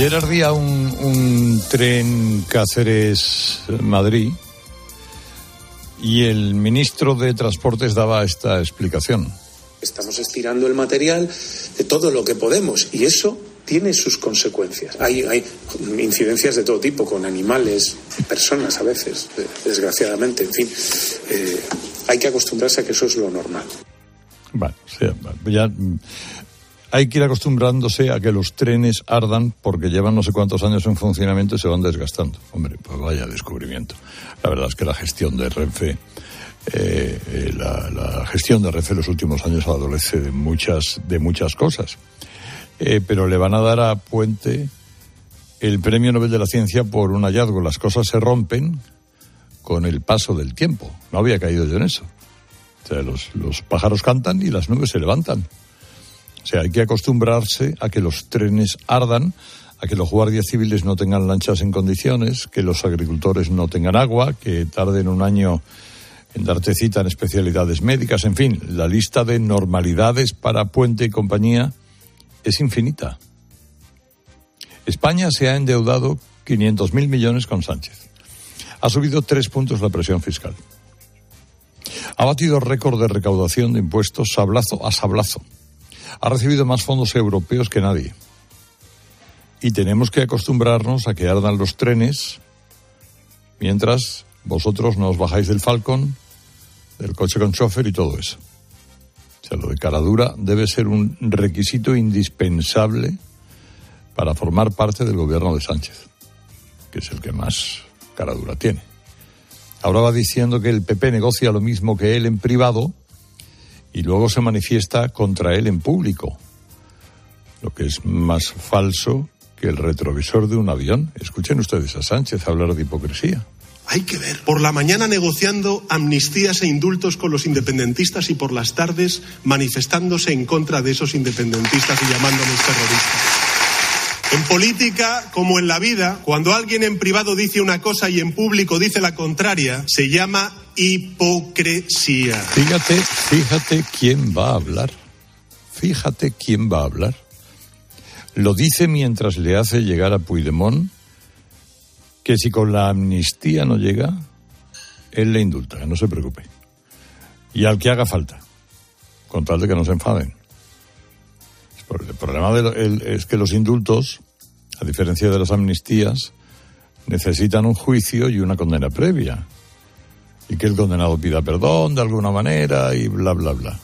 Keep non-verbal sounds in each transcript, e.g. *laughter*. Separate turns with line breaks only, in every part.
Ayer ardía un, un tren Cáceres-Madrid y el ministro de Transportes daba esta explicación.
Estamos estirando el material de todo lo que podemos y eso tiene sus consecuencias. Hay, hay incidencias de todo tipo, con animales, personas a veces, desgraciadamente, en fin. Eh, hay que acostumbrarse a que eso es lo normal.
Bueno, o sea, ya hay que ir acostumbrándose a que los trenes ardan porque llevan no sé cuántos años en funcionamiento y se van desgastando. Hombre, pues vaya descubrimiento. La verdad es que la gestión de Renfe, eh, eh, la, gestión de Renfe en los últimos años adolece de muchas, de muchas cosas. Eh, pero le van a dar a Puente el Premio Nobel de la Ciencia por un hallazgo. Las cosas se rompen con el paso del tiempo. No había caído yo en eso. O sea, los, los pájaros cantan y las nubes se levantan. O sea, hay que acostumbrarse a que los trenes ardan, a que los guardias civiles no tengan lanchas en condiciones, que los agricultores no tengan agua, que tarden un año en darte cita en especialidades médicas, en fin, la lista de normalidades para Puente y compañía es infinita. España se ha endeudado 500.000 millones con Sánchez. Ha subido tres puntos la presión fiscal. Ha batido récord de recaudación de impuestos sablazo a sablazo ha recibido más fondos europeos que nadie. Y tenemos que acostumbrarnos a que ardan los trenes mientras vosotros nos bajáis del Falcon, del coche con chofer y todo eso. O sea, lo de cara dura debe ser un requisito indispensable para formar parte del gobierno de Sánchez, que es el que más cara dura tiene. Ahora va diciendo que el PP negocia lo mismo que él en privado y luego se manifiesta contra él en público, lo que es más falso que el retrovisor de un avión. Escuchen ustedes a Sánchez hablar de hipocresía.
Hay que ver. Por la mañana negociando amnistías e indultos con los independentistas y por las tardes manifestándose en contra de esos independentistas y llamándolos terroristas. En política, como en la vida, cuando alguien en privado dice una cosa y en público dice la contraria, se llama hipocresía.
Fíjate, fíjate quién va a hablar. Fíjate quién va a hablar. Lo dice mientras le hace llegar a Puigdemont que si con la amnistía no llega, él le indulta, no se preocupe. Y al que haga falta, con tal de que no se enfaden. El problema es que los indultos, a diferencia de las amnistías, necesitan un juicio y una condena previa. Y que el condenado pida perdón de alguna manera y bla, bla, bla.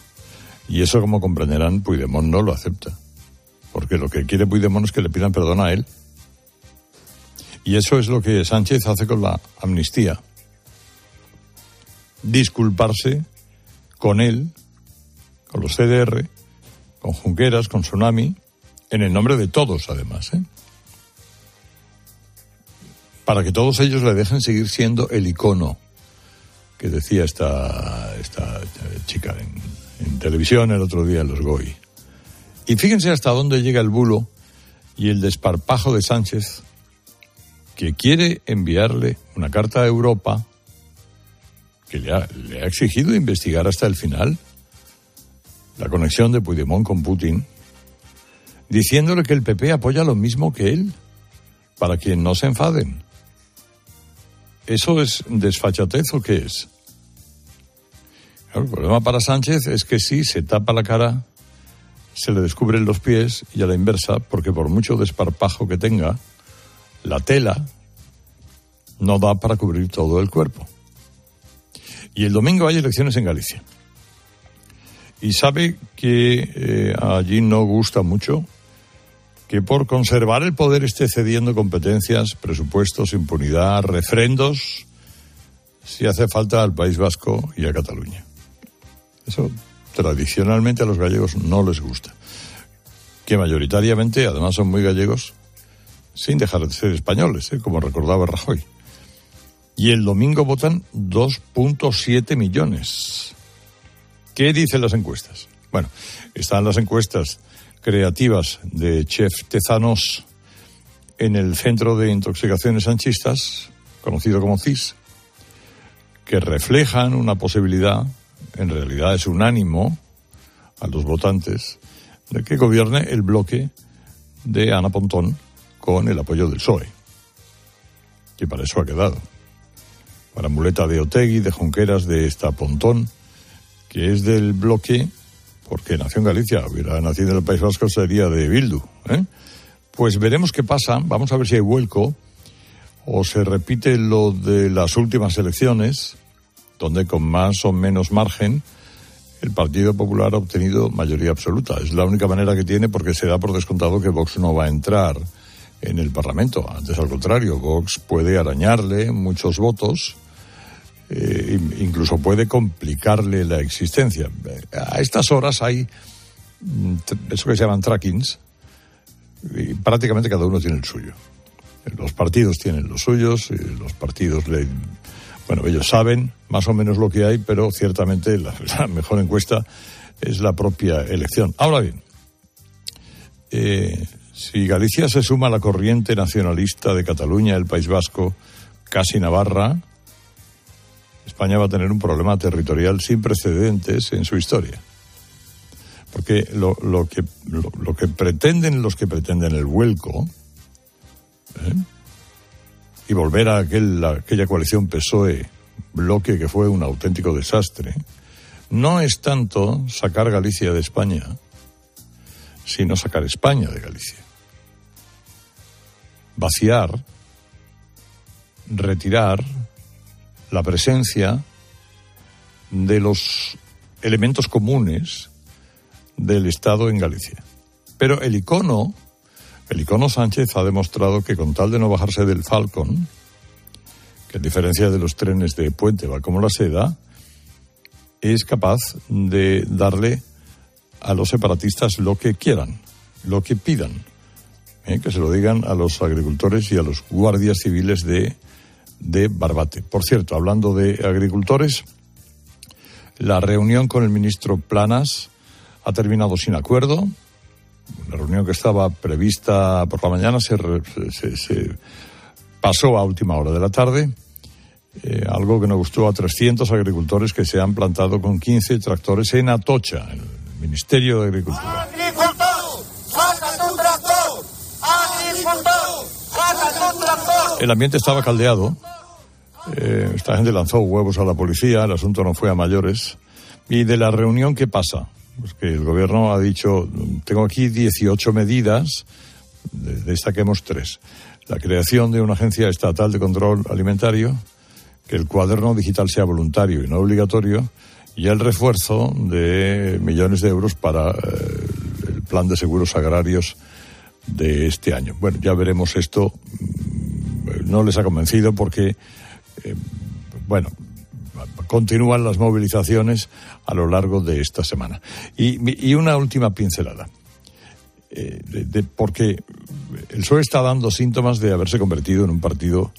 Y eso, como comprenderán, Puigdemont no lo acepta. Porque lo que quiere Puigdemont es que le pidan perdón a él. Y eso es lo que Sánchez hace con la amnistía. Disculparse con él, con los CDR, con Junqueras, con Tsunami, en el nombre de todos, además, ¿eh? para que todos ellos le dejen seguir siendo el icono que decía esta, esta chica en, televisión el otro día en los GOI. Y fíjense hasta dónde llega el bulo y el desparpajo de Sánchez, que quiere enviarle una carta a Europa que le ha, le ha exigido investigar hasta el final la conexión de Puigdemont con Putin, diciéndole que el PP apoya lo mismo que él, para que no se enfaden. ¿Eso es desfachatez o qué es? el problema para Sánchez es que si se tapa la cara, se le descubren los pies y a la inversa, porque por mucho desparpajo que tenga, la tela no da para cubrir todo el cuerpo. Y el domingo hay elecciones en Galicia y sabe que eh, allí no gusta mucho que por conservar el poder esté cediendo competencias, presupuestos, impunidad, refrendos, si hace falta al País Vasco y a Cataluña. Eso tradicionalmente a los gallegos no les gusta. Que mayoritariamente, además, son muy gallegos, sin dejar de ser españoles, ¿eh? como recordaba Rajoy. Y el domingo votan 2.7 millones. ¿Qué dicen las encuestas? Bueno, están las encuestas creativas de Chef Tezanos en el Centro de Intoxicaciones Sanchistas, conocido como CIS, que reflejan una posibilidad, en realidad es un ánimo a los votantes, de que gobierne el bloque de Ana Pontón con el apoyo del PSOE, que para eso ha quedado. Para muleta de Otegui, de Junqueras, de esta Pontón, que es del bloque, porque nació en Galicia, hubiera nacido en el País Vasco, sería de Bildu. ¿eh? Pues veremos qué pasa, vamos a ver si hay vuelco, o se repite lo de las últimas elecciones, donde con más o menos margen el Partido Popular ha obtenido mayoría absoluta. Es la única manera que tiene porque se da por descontado que Vox no va a entrar en el Parlamento. Antes, al contrario, Vox puede arañarle muchos votos, eh, incluso puede complicarle la existencia. A estas horas hay mm, eso que se llaman trackings, y prácticamente cada uno tiene el suyo. Los partidos tienen los suyos, los partidos le bueno, ellos saben más o menos lo que hay, pero ciertamente *laughs* la, mejor encuesta es la propia elección. Ahora bien, eh, si Galicia se suma a la corriente nacionalista de Cataluña, el País Vasco, casi Navarra, España va a tener un problema territorial sin precedentes en su historia. Porque lo, que, lo, que pretenden los que pretenden el vuelco, ¿eh? y volver a aquel, aquella coalición PSOE bloque que fue un auténtico desastre, no es tanto sacar Galicia de España, sino sacar España de Galicia. Vaciar, retirar la presencia de los elementos comunes del Estado en Galicia. Pero el icono el icono Sánchez ha demostrado que con tal de no bajarse del Falcon, que a diferencia de los trenes de puente va como la seda, es capaz de darle a los separatistas lo que quieran, lo que pidan. ¿eh? Que se lo digan a los agricultores y a los guardias civiles de, de Barbate. Por cierto, hablando de agricultores, la reunión con el ministro Planas ha terminado sin acuerdo la reunión que estaba prevista por la mañana se, pasó a última hora de la tarde, eh, algo que nos gustó a 300 agricultores que se han plantado con 15 tractores en Atocha, el Ministerio de Agricultura. El ambiente estaba caldeado. Eh, esta gente lanzó huevos a la policía, el asunto no fue a mayores. ¿Y de la reunión qué pasa? Pues que el gobierno ha dicho, tengo aquí 18 medidas, destaquemos tres. La creación de una agencia estatal de control alimentario, que el cuaderno digital sea voluntario y no obligatorio, y el refuerzo de millones de euros para eh, el plan de seguros agrarios de este año. Bueno, ya veremos esto. No les ha convencido porque, eh, bueno, continúan las movilizaciones a lo largo de esta semana. Y, una última pincelada. Eh, porque el PSOE está dando síntomas de haberse convertido en un partido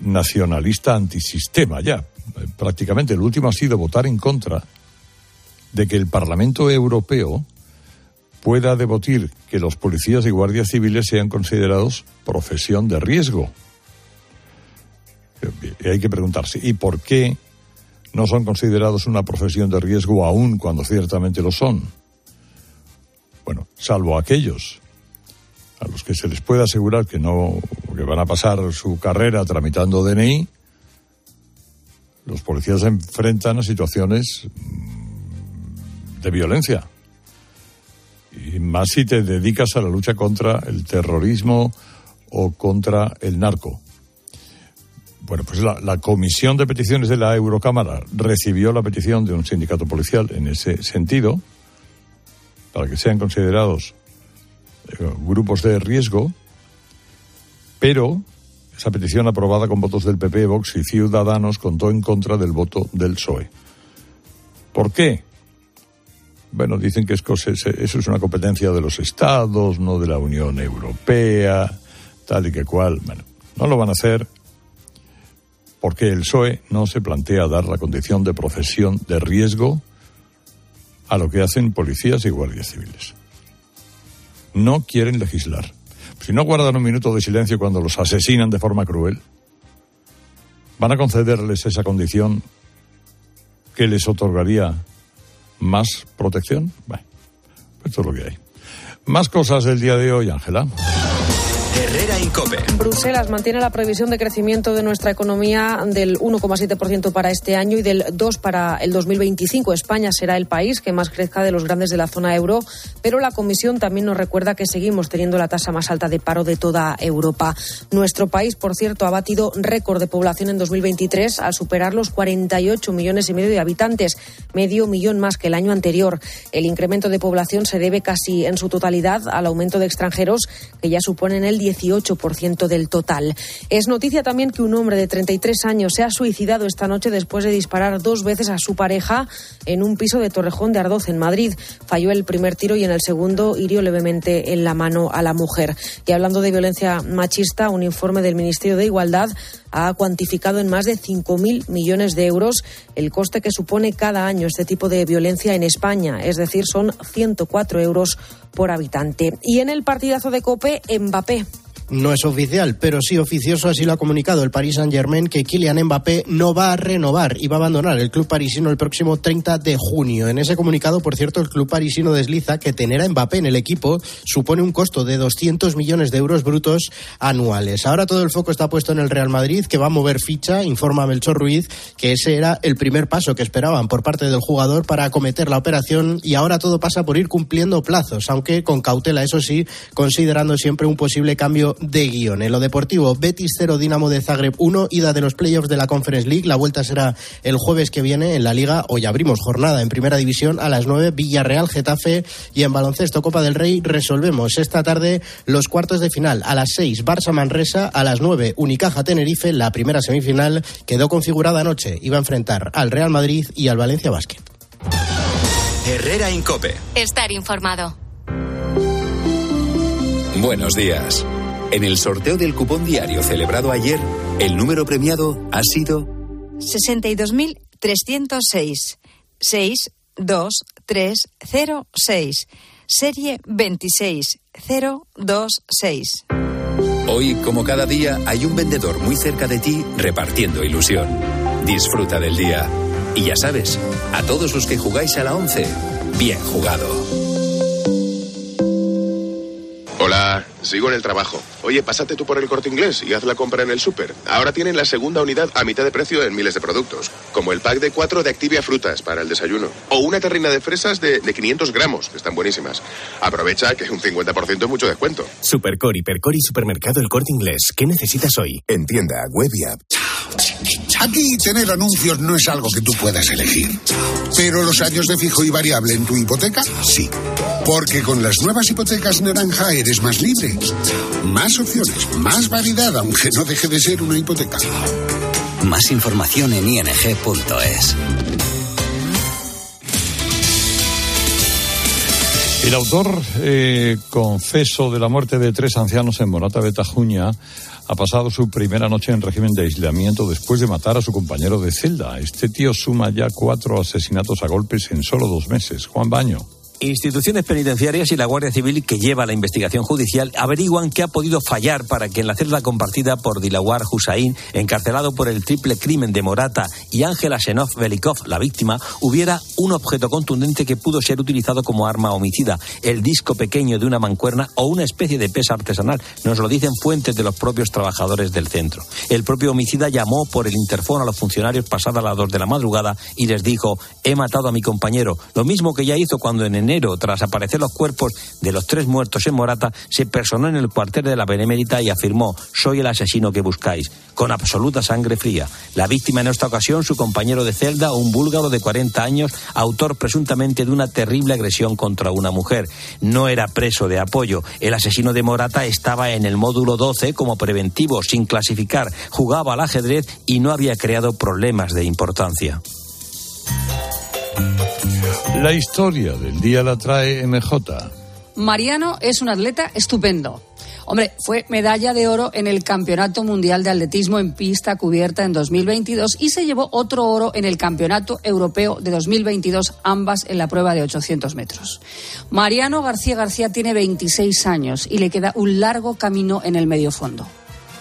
nacionalista antisistema ya. Prácticamente el último ha sido votar en contra de que el Parlamento Europeo pueda debatir que los policías y guardias civiles sean considerados profesión de riesgo. Y hay que preguntarse, ¿y por qué no son considerados una profesión de riesgo aún cuando ciertamente lo son. Bueno, salvo aquellos a los que se les puede asegurar que no que van a pasar su carrera tramitando DNI, los policías se enfrentan a situaciones de violencia. Más si te dedicas a la lucha contra el terrorismo o contra el narco. Bueno, pues la, Comisión de Peticiones de la Eurocámara recibió la petición de un sindicato policial en ese sentido, para que sean considerados eh, grupos de riesgo, pero esa petición aprobada con votos del PP, Vox y Ciudadanos contó en contra del voto del PSOE. ¿Por qué? Bueno, dicen que eso es una competencia de los estados, no de la Unión Europea, tal y que cual. Bueno, no lo van a hacer porque el PSOE no se plantea dar la condición de profesión de riesgo a lo que hacen policías y guardias civiles. No quieren legislar. Si no guardan un minuto de silencio cuando los asesinan de forma cruel, ¿van a concederles esa condición que les otorgaría más protección? Bueno, pues esto es lo que hay. Más cosas del día de hoy, Ángela.
Herrera Incope.
Bruselas mantiene la previsión de crecimiento de nuestra economía del 1,7% para este año y del 2% para el 2025. España será el país que más crezca de los grandes de la zona euro, pero la Comisión también nos recuerda que seguimos teniendo la tasa más alta de paro de toda Europa. Nuestro país, por cierto, ha batido récord de población en 2023 al superar los 48 millones y medio de habitantes, medio millón más que el año anterior. El incremento de población se debe casi en su totalidad al aumento de extranjeros que ya suponen el 18% del total. Es noticia también que un hombre de 33 años se ha suicidado esta noche después de disparar dos veces a su pareja en un piso de Torrejón de Ardoz, en Madrid. Falló el primer tiro y en el segundo hirió levemente en la mano a la mujer. Y hablando de violencia machista, un informe del Ministerio de Igualdad ha cuantificado en más de 5.000 millones de euros el coste que supone cada año este tipo de violencia en España, es decir, son 104 euros por habitante. Y en el partidazo de Cope, Mbappé
no es oficial, pero sí oficioso, así lo ha comunicado el Paris Saint-Germain que Kylian Mbappé no va a renovar y va a abandonar el club parisino el próximo 30 de junio. En ese comunicado, por cierto, el club parisino desliza que tener a Mbappé en el equipo supone un costo de 200 millones de euros brutos anuales. Ahora todo el foco está puesto en el Real Madrid, que va a mover ficha, informa Melchor Ruiz, que ese era el primer paso que esperaban por parte del jugador para acometer la operación y ahora todo pasa por ir cumpliendo plazos, aunque con cautela, eso sí, considerando siempre un posible cambio de guion. En lo deportivo, Betis 0, Dinamo de Zagreb 1, ida de los playoffs de la Conference League. La vuelta será el jueves que viene en la Liga. Hoy abrimos jornada en Primera División a las 9, Villarreal, Getafe y en baloncesto Copa del Rey resolvemos esta tarde los cuartos de final. A las 6, Barça Manresa, a las 9, Unicaja Tenerife. La primera semifinal quedó configurada anoche. Iba a enfrentar al Real Madrid y al Valencia Basket.
Herrera Incope.
Estar informado.
Buenos días. En el sorteo del cupón diario celebrado ayer, el número premiado ha sido
62.306. 62306. Serie 26026.
Hoy, como cada día, hay un vendedor muy cerca de ti repartiendo ilusión. Disfruta del día. Y ya sabes, a todos los que jugáis a la 11, bien jugado.
Hola, sigo en el trabajo. Oye, pásate tú por el corte inglés y haz la compra en el súper. Ahora tienen la segunda unidad a mitad de precio en miles de productos, como el pack de cuatro de Activia Frutas para el desayuno, o una terrina de fresas de, de 500 gramos, que están buenísimas. Aprovecha que un 50% es mucho descuento.
Supercor, Hipercor y Supermercado El Corte Inglés. ¿Qué necesitas hoy?
En tienda, web y app. Aquí tener anuncios no es algo que tú puedas elegir. Pero los años de fijo y variable en tu hipoteca, sí. Porque con las nuevas hipotecas naranja eres más libre. Más opciones, más variedad, aunque no deje de ser una hipoteca.
Más información en ing.es.
El autor eh, confeso de la muerte de tres ancianos en Morata de Tajuña ha pasado su primera noche en régimen de aislamiento después de matar a su compañero de celda. Este tío suma ya cuatro asesinatos a golpes en solo dos meses. Juan Baño.
Instituciones penitenciarias y la Guardia Civil que lleva la investigación judicial averiguan qué ha podido fallar para que en la celda compartida por Dilawar Hussain, encarcelado por el triple crimen de Morata, y Ángela Senov Belikov, la víctima, hubiera un objeto contundente que pudo ser utilizado como arma homicida, el disco pequeño de una mancuerna o una especie de pesa artesanal. Nos lo dicen fuentes de los propios trabajadores del centro. El propio homicida llamó por el interfono a los funcionarios pasada las dos de la madrugada y les dijo: He matado a mi compañero, lo mismo que ya hizo cuando en enero, tras aparecer los cuerpos de los tres muertos en Morata, se personó en el cuartel de la Benemérita y afirmó, soy el asesino que buscáis, con absoluta sangre fría. La víctima en esta ocasión, su compañero de celda, un búlgaro de 40 años, autor presuntamente de una terrible agresión contra una mujer. No era preso de apoyo. El asesino de Morata estaba en el módulo 12 como preventivo, sin clasificar, jugaba al ajedrez y no había creado problemas de importancia.
La historia del día la trae MJ.
Mariano es un atleta estupendo. Hombre, fue medalla de oro en el Campeonato Mundial de Atletismo en pista cubierta en 2022 y se llevó otro oro en el Campeonato Europeo de 2022, ambas en la prueba de 800 metros. Mariano García García tiene 26 años y le queda un largo camino en el medio fondo.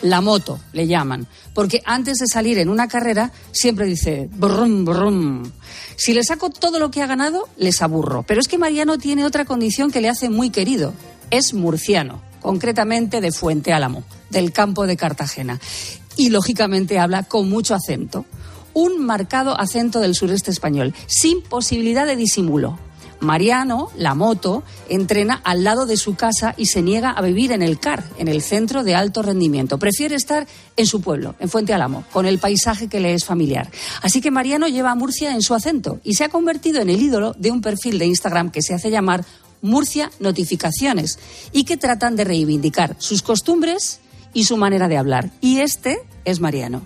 La moto, le llaman, porque antes de salir en una carrera siempre dice brum, brum. Si le saco todo lo que ha ganado, les aburro. Pero es que Mariano tiene otra condición que le hace muy querido. Es murciano, concretamente de Fuente Álamo, del campo de Cartagena. Y lógicamente habla con mucho acento. Un marcado acento del sureste español, sin posibilidad de disimulo. Mariano, la moto, entrena al lado de su casa y se niega a vivir en el CAR, en el centro de alto rendimiento. Prefiere estar en su pueblo, en Fuente Álamo, con el paisaje que le es familiar. Así que Mariano lleva a Murcia en su acento y se ha convertido en el ídolo de un perfil de Instagram que se hace llamar Murcia Notificaciones y que tratan de reivindicar sus costumbres y su manera de hablar. Y este es Mariano.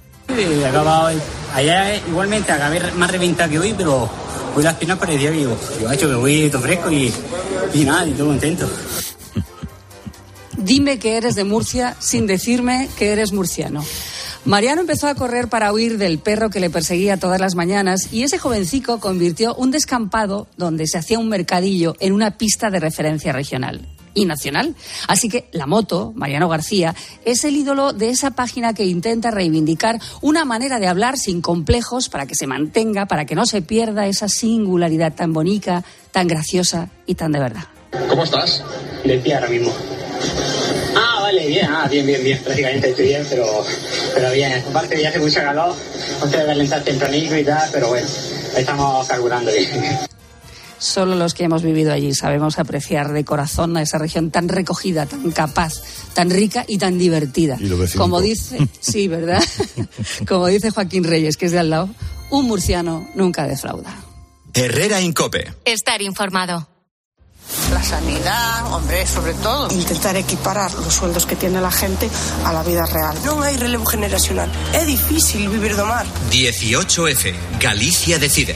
allá igualmente acabé más reventado que hoy, pero las yo, voy todo fresco y, y nada, y todo contento.
Dime que eres de Murcia sin decirme que eres murciano. Mariano empezó a correr para huir del perro que le perseguía todas las mañanas y ese jovencico convirtió un descampado donde se hacía un mercadillo en una pista de referencia regional y nacional. Así que la moto, Mariano García, es el ídolo de esa página que intenta reivindicar una manera de hablar sin complejos para que se mantenga, para que no se pierda esa singularidad tan bonita, tan graciosa y tan de verdad.
¿Cómo estás? De pie ahora mismo. Ah, vale, bien, ah, bien, bien, bien. Prácticamente estoy bien, pero, pero bien. Aparte ya hace mucho calor, antes de calentar tempranito y tal, pero bueno, estamos carburando bien.
Solo los que hemos vivido allí sabemos apreciar de corazón a esa región tan recogida, tan capaz, tan rica y tan divertida.
Y lo vecino.
Como dice, sí, ¿verdad? *laughs* Como dice Joaquín Reyes, que es de al lado, un murciano nunca defrauda.
Herrera Incope.
Estar informado.
La sanidad, hombre, sobre todo. Intentar equiparar los sueldos que tiene la gente a la vida real. No hay relevo generacional. Es difícil vivir de mar.
18F. Galicia decide.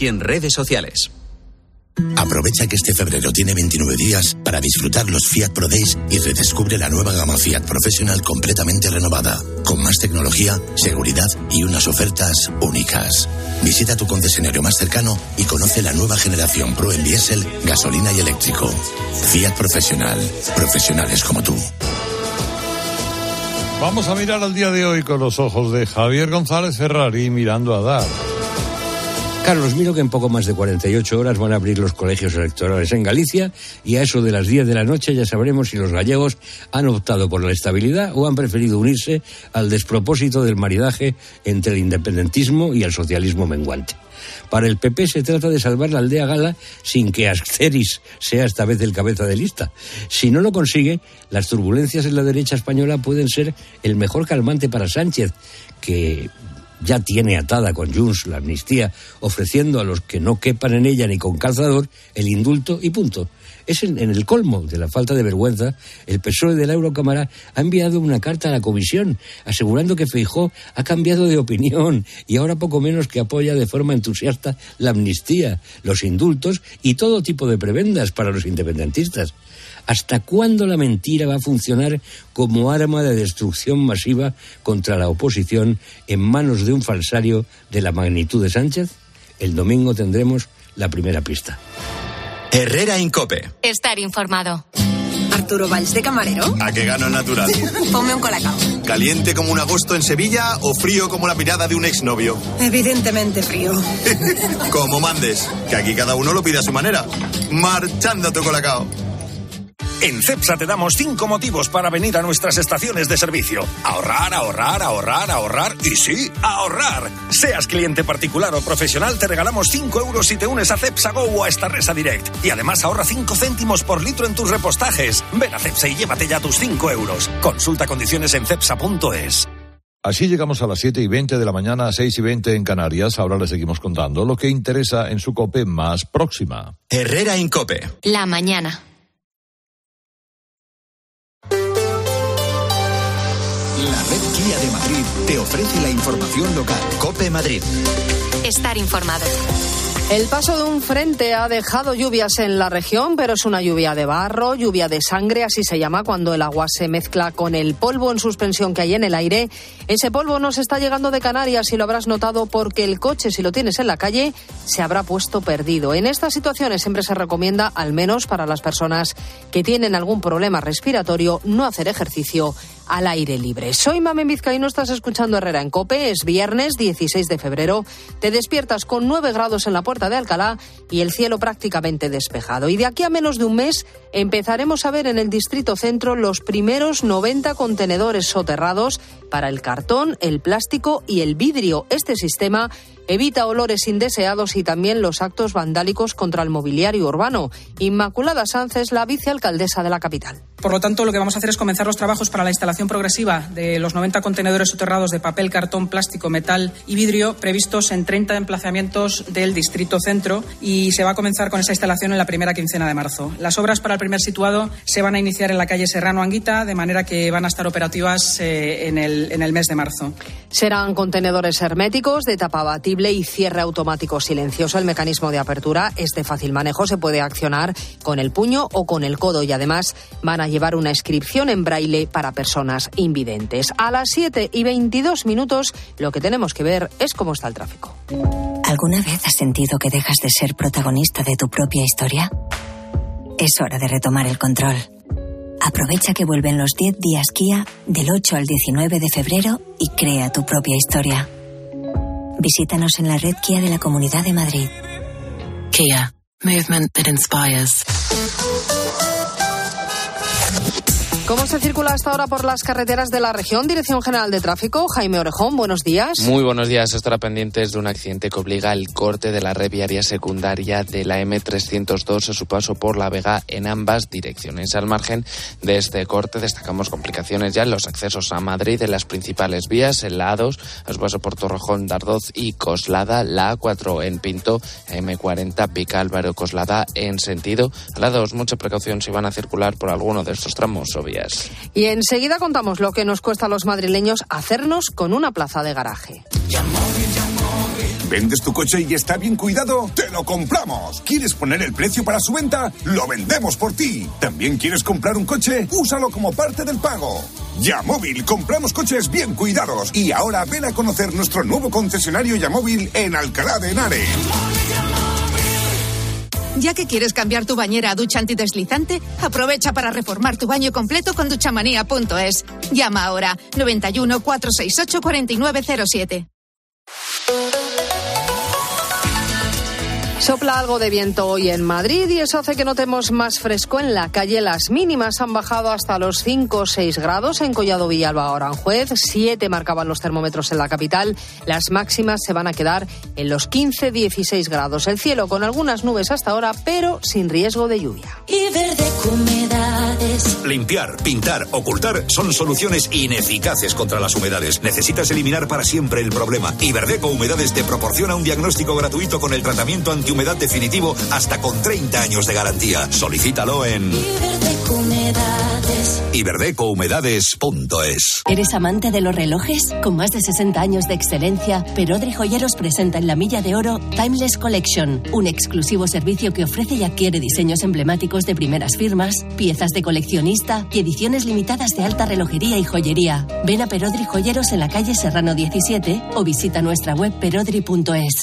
y en redes sociales.
Aprovecha que este febrero tiene 29 días para disfrutar los Fiat Pro Days y redescubre la nueva gama Fiat Professional completamente renovada, con más tecnología, seguridad y unas ofertas únicas. Visita tu concesionario más cercano y conoce la nueva generación Pro en diésel, gasolina y eléctrico. Fiat Professional. Profesionales como tú.
Vamos a mirar al día de hoy con los ojos de Javier González Ferrari mirando a Dar.
Carlos, miro que en poco más de 48 horas van a abrir los colegios electorales en Galicia y a eso de las 10 de la noche ya sabremos si los gallegos han optado por la estabilidad o han preferido unirse al despropósito del maridaje entre el independentismo y el socialismo menguante. Para el PP se trata de salvar la aldea gala sin que Asceris sea esta vez el cabeza de lista. Si no lo consigue, las turbulencias en la derecha española pueden ser el mejor calmante para Sánchez, que ya tiene atada con Junts la amnistía, ofreciendo a los que no quepan en ella ni con calzador el indulto y punto. Es en, el colmo de la falta de vergüenza, el PSOE de la Eurocámara ha enviado una carta a la Comisión asegurando que Feijó ha cambiado de opinión y ahora poco menos que apoya de forma entusiasta la amnistía, los indultos y todo tipo de prebendas para los independentistas. ¿Hasta cuándo la mentira va a funcionar como arma de destrucción masiva contra la oposición en manos de un falsario de la magnitud de Sánchez? El domingo tendremos la primera pista.
Herrera Incope.
Estar informado.
Arturo Valls de camarero.
A que gano natural. *laughs*
Ponme un colacao.
¿Caliente como un agosto en Sevilla o frío como la mirada de un exnovio?
Evidentemente frío. *laughs*
como mandes, que aquí cada uno lo pide a su manera. Marchando tu colacao.
En CEPSA te damos cinco motivos para venir a nuestras estaciones de servicio. Ahorrar, ahorrar, ahorrar, ahorrar y sí, ahorrar. Seas cliente particular o profesional, te regalamos 5 euros si te unes a CEPSA Go o a esta Resa Direct. Y además ahorra 5 céntimos por litro en tus repostajes. Ven a CEPSA y llévate ya tus 5 euros. Consulta condiciones en cepsa.es.
Así llegamos a las 7 y 20 de la mañana, 6 y 20 en Canarias. Ahora les seguimos contando lo que interesa en su COPE más próxima.
Herrera Incope.
La mañana.
La red Kia de Madrid te ofrece la información local. Cope Madrid.
Estar informado.
El paso de un frente ha dejado lluvias en la región, pero es una lluvia de barro, lluvia de sangre, así se llama cuando el agua se mezcla con el polvo en suspensión que hay en el aire. Ese polvo nos está llegando de Canarias y lo habrás notado porque el coche, si lo tienes en la calle, se habrá puesto perdido. En estas situaciones siempre se recomienda, al menos para las personas que tienen algún problema respiratorio, no hacer ejercicio al aire libre. Soy Mamen Vizcaíno, estás escuchando Herrera en Cope, es viernes 16 de febrero, te despiertas con 9 grados en la puerta de Alcalá y el cielo prácticamente despejado. Y de aquí a menos de un mes empezaremos a ver en el Distrito Centro los primeros 90 contenedores soterrados para el cartón, el plástico y el vidrio. Este sistema evita olores indeseados y también los actos vandálicos contra el mobiliario urbano. Inmaculada Sánchez, la vicealcaldesa de la capital.
Por lo tanto, lo que vamos a hacer es comenzar los trabajos para la instalación progresiva de los 90 contenedores soterrados de papel, cartón, plástico, metal y vidrio previstos en 30 emplazamientos del Distrito Centro y se va a comenzar con esa instalación en la primera quincena de marzo. Las obras para el primer situado se van a iniciar en la calle Serrano Anguita, de manera que van a estar operativas eh, en, el, en el mes de marzo.
Serán contenedores herméticos de tapa abatible y cierre automático silencioso. El mecanismo de apertura es de fácil manejo, se puede accionar con el puño o con el codo y además van a llevar una inscripción en braille para personas invidentes. A las 7 y 22 minutos lo que tenemos que ver es cómo está el tráfico.
¿Alguna vez has sentido que dejas de ser protagonista de tu propia historia? Es hora de retomar el control. Aprovecha que vuelven los 10 días Kia del 8 al 19 de febrero y crea tu propia historia. Visítanos en la red Kia de la Comunidad de Madrid.
Kia, movement that inspires.
¿Cómo se circula hasta ahora por las carreteras de la región? Dirección General de Tráfico, Jaime Orejón, buenos días.
Muy buenos días. Estará pendientes de un accidente que obliga el corte de la red viaria secundaria de la M302 a su paso por La Vega en ambas direcciones. Al margen de este corte destacamos complicaciones ya en los accesos a Madrid en las principales vías, en la A2, a su paso por Torrejón, Dardoz y Coslada, la A4 en Pinto, M40, Pica, Álvaro, Coslada en sentido. A la 2, mucha precaución si van a circular por alguno de estos tramos o
Y enseguida contamos lo que nos cuesta a los madrileños hacernos con una plaza de garaje.
¿Vendes tu coche y está bien cuidado? ¡Te lo compramos! ¿Quieres poner el precio para su venta? ¡Lo vendemos por ti! ¿También quieres comprar un coche? Úsalo como parte del pago. Yamóvil, compramos coches bien cuidados. Y ahora ven a conocer nuestro nuevo concesionario Yamóvil en Alcalá de Henares.
Ya que quieres cambiar tu bañera a ducha antideslizante, aprovecha para reformar tu baño completo con duchamanía.es. Llama ahora 91 468 4907.
Sopla algo de viento hoy en Madrid y eso hace que notemos más fresco en la calle. Las mínimas han bajado hasta los 5 o 6 grados en Collado Villalba o Aranjuez. 7 marcaban los termómetros en la capital. Las máximas se van a quedar en los 15-16 grados. El cielo con algunas nubes hasta ahora, pero sin riesgo de lluvia.
Y verde humedades.
Limpiar, pintar, ocultar son soluciones ineficaces contra las humedades. Necesitas eliminar para siempre el problema. Iberdeco Humedades te proporciona un diagnóstico gratuito con el tratamiento antihumedad definitivo hasta con 30 años de garantía. Solicítalo en iberdecohumedades.es.
¿Eres amante de los relojes? Con más de 60 años de excelencia, Perodri Joyeros presenta en la Milla de Oro Timeless Collection, un exclusivo servicio que ofrece y adquiere diseños emblemáticos de primeras firmas, piezas de coleccionista y ediciones limitadas de alta relojería y joyería. Ven a Perodri Joyeros en la calle Serrano 17 o visita nuestra web perodri.es.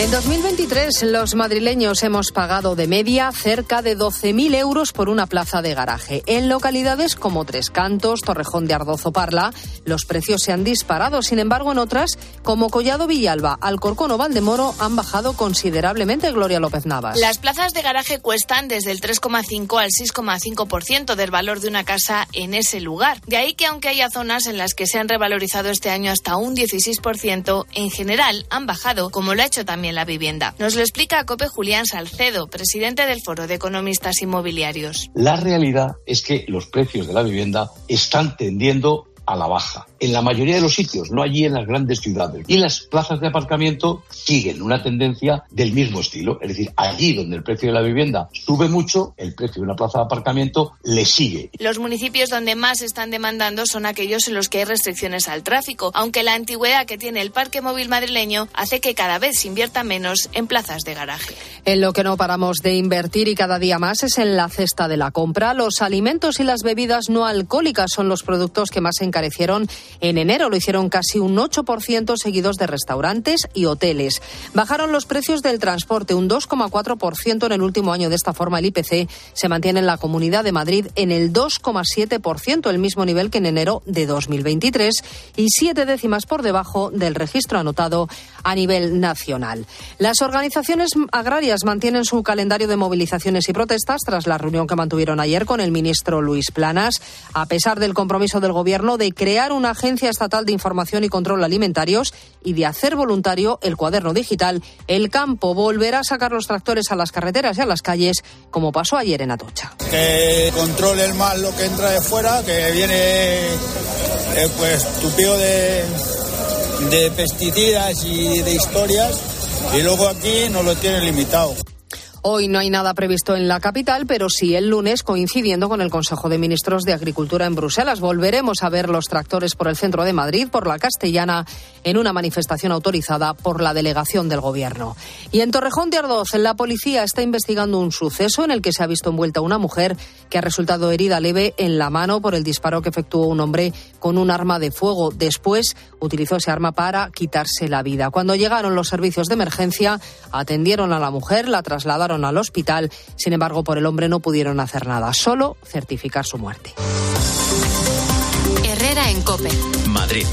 En 2023 los madrileños hemos pagado de media cerca de 12.000 euros por una plaza de garaje. En localidades como Tres Cantos, Torrejón de Ardozo Parla, los precios se han disparado. Sin embargo, en otras como Collado Villalba, Alcorcón o Valdemoro han bajado considerablemente. Gloria López Navas.
Las plazas de garaje cuestan desde el 3,5 al 6,5% del valor de una casa en ese lugar. De ahí que aunque haya zonas en las que se han revalorizado este año hasta un 16%, en general han bajado, como lo ha hecho también la vivienda. Nos lo explica COPE Julián Salcedo, presidente del Foro de Economistas Inmobiliarios.
La realidad es que los precios de la vivienda están tendiendo a la baja. En la mayoría de los sitios, no allí en las grandes ciudades. Y las plazas de aparcamiento siguen una tendencia del mismo estilo. Es decir, allí donde el precio de la vivienda sube mucho, el precio de una plaza de aparcamiento le sigue.
Los municipios donde más están demandando son aquellos en los que hay restricciones al tráfico, aunque la antigüedad que tiene el parque móvil madrileño hace que cada vez se invierta menos en plazas de garaje.
En lo que no paramos de invertir y cada día más es en la cesta de la compra. Los alimentos y las bebidas no alcohólicas son los productos que más se encarecieron en enero. Lo hicieron casi un 8% seguidos de restaurantes y hoteles. Bajaron los precios del transporte un 2,4% en el último año. De esta forma, el IPC se mantiene en la Comunidad de Madrid en el 2,7%, el mismo nivel que en enero de 2023 y siete décimas por debajo del registro anotado a nivel nacional. Las organizaciones agrarias mantienen su calendario de movilizaciones y protestas tras la reunión que mantuvieron ayer con el ministro Luis Planas, a pesar del compromiso del Gobierno de crear una agencia estatal de información y control alimentarios y de hacer voluntario el cuaderno digital. El campo volverá a sacar los tractores a las carreteras y a las calles, como pasó ayer en Atocha.
Que controle el mal lo que entra de fuera, que viene eh, pues tupido de de pesticidas y de historias y luego aquí nos lo tienen limitado.
Hoy no hay nada previsto en la capital, pero sí el lunes, coincidiendo con el Consejo de Ministros de Agricultura en Bruselas. Volveremos a ver los tractores por el centro de Madrid, por la Castellana, en una manifestación autorizada por la delegación del Gobierno. Y en Torrejón de Ardoz, la policía está investigando un suceso en el que se ha visto envuelta una mujer que ha resultado herida leve en la mano por el disparo que efectuó un hombre con un arma de fuego. Después utilizó ese arma para quitarse la vida. Cuando llegaron los servicios de emergencia, atendieron a la mujer, la trasladaron al hospital. Sin embargo, por el hombre no pudieron hacer nada, solo certificar su muerte.
Herrera en Cope.
Madrid.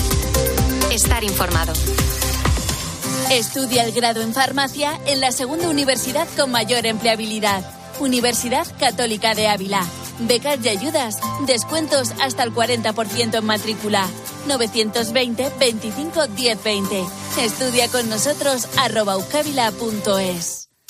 Estar informado.
Estudia el grado en farmacia en la segunda universidad con mayor empleabilidad. Universidad Católica de Ávila. Becas y ayudas. Descuentos hasta el 40% en matrícula. 920 25 1020. Estudia con nosotros arroba ucavila.es.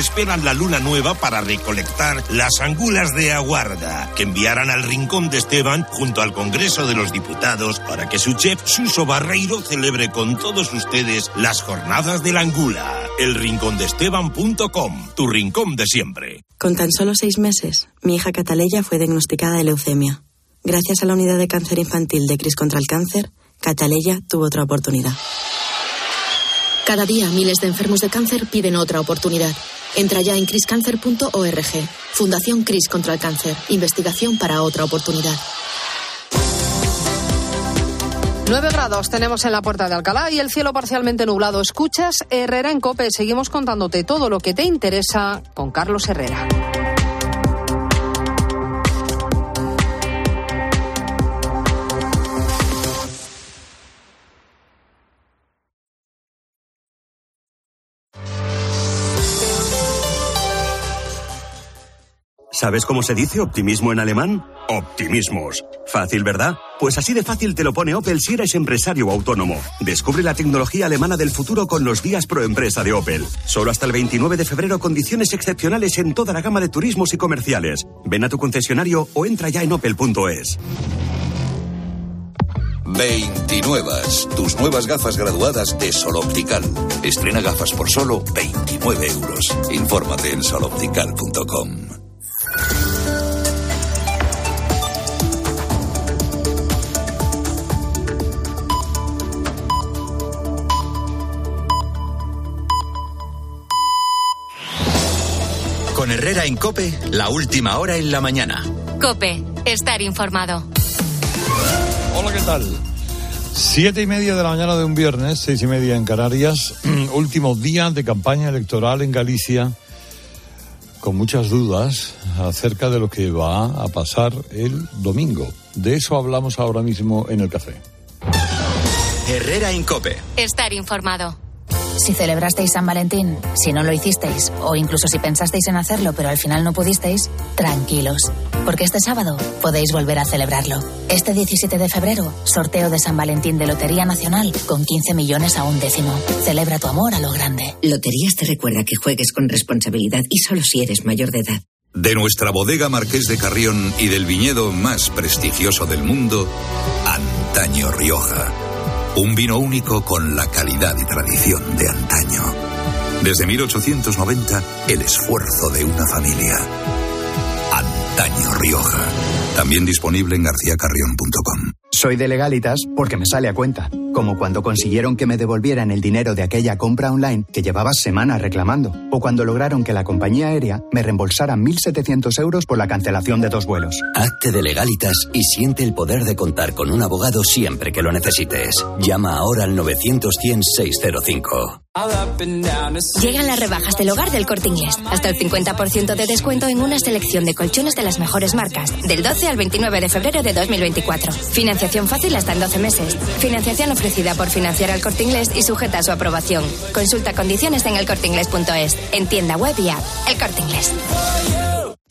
esperan la luna nueva para recolectar las angulas de aguarda que enviarán al Rincón de Esteban junto al Congreso de los Diputados para que su chef Suso Barreiro celebre con todos ustedes las jornadas de la angula. Elrincondeesteban.com, tu rincón de siempre.
Con tan solo seis meses, mi hija Cataleya fue diagnosticada de leucemia. Gracias a la unidad de cáncer infantil de Cris contra el Cáncer, Cataleya tuvo otra oportunidad.
Cada día miles de enfermos de cáncer piden otra oportunidad. Entra ya en criscancer.org. Fundación Cris contra el Cáncer. Investigación para otra oportunidad.
9 grados tenemos en la puerta de Alcalá y el cielo parcialmente nublado. Escuchas Herrera en Cope. Seguimos contándote todo lo que te interesa con Carlos Herrera.
¿Sabes cómo se dice optimismo en alemán? Optimismos. Fácil, ¿verdad? Pues así de fácil te lo pone Opel si eres empresario autónomo. Descubre la tecnología alemana del futuro con los días pro empresa de Opel. Solo hasta el 29 de febrero condiciones excepcionales en toda la gama de turismos y comerciales. Ven a tu concesionario o entra ya en opel.es.
29. Tus nuevas gafas graduadas de Sol Optical. Estrena gafas por solo 29 euros. Infórmate en soloptical.com.
Con Herrera en Cope, la última hora en la mañana.
Cope, estar informado.
Hola, ¿qué tal? Siete y media de la mañana de un viernes, seis y media en Canarias, *clears throat* último día de campaña electoral en Galicia, con muchas dudas acerca de lo que va a pasar el domingo. De eso hablamos ahora mismo en el café.
Herrera en Cope.
Estar informado.
Si celebrasteis San Valentín, si no lo hicisteis, o incluso si pensasteis en hacerlo pero al final no pudisteis, tranquilos, porque este sábado podéis volver a celebrarlo. Este 17 de febrero, sorteo de San Valentín de Lotería Nacional con 15 millones a un décimo. Celebra tu amor a lo grande.
Loterías te recuerda que juegues con responsabilidad y solo si eres mayor de edad.
De nuestra bodega Marqués de Carrión y del viñedo más prestigioso del mundo, Antaño Rioja. Un vino único con la calidad y tradición de antaño. Desde 1890, el esfuerzo de una familia. Antaño Rioja. También disponible en garcíacarrión.com.
Soy de legalitas porque me sale a cuenta. Como cuando consiguieron que me devolvieran el dinero de aquella compra online que llevaba semanas reclamando. O cuando lograron que la compañía aérea me reembolsara 1.700 euros por la cancelación de dos vuelos.
Hazte de legalitas y siente el poder de contar con un abogado siempre que lo necesites. Llama ahora al 900 605
Llegan las rebajas del hogar del corte inglés. Hasta el 50% de descuento en una selección de colchones de las mejores marcas. Del 12 al 29 de febrero de 2024. Financiación fácil hasta en 12 meses. Financiación ofrecida por financiar al corte inglés y sujeta a su aprobación. Consulta condiciones en elcorteingles.es. En tienda web y app. El corte inglés.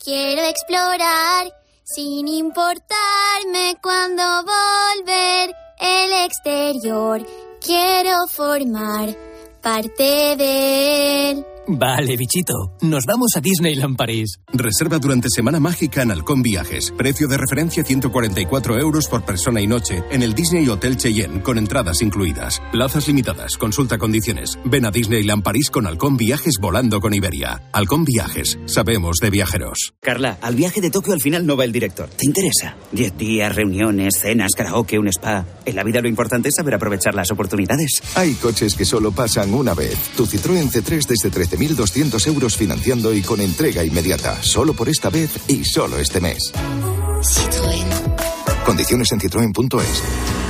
Quiero explorar sin importarme cuando volver el exterior. Quiero formar parte de él.
Vale, bichito. Nos vamos a Disneyland París.
Reserva durante Semana Mágica en Halcón Viajes. Precio de referencia 144 euros por persona y noche en el Disney Hotel Cheyenne, con entradas incluidas. Plazas limitadas. Consulta condiciones. Ven a Disneyland París con Halcón Viajes volando con Iberia. Halcón Viajes. Sabemos de viajeros.
Carla, al viaje de Tokio al final no va el director. ¿Te interesa? Diez días, reuniones, cenas, karaoke, un spa. En la vida lo importante es saber aprovechar las oportunidades.
Hay coches que solo pasan una vez. Tu Citroën C3 desde 13 1.200 euros financiando y con entrega inmediata. Solo por esta vez y solo este mes.
Citroën.
Condiciones en citroen.es.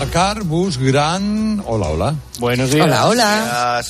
Arcar Bus Gran. Hola, hola.
Buenos días.
Hola, hola.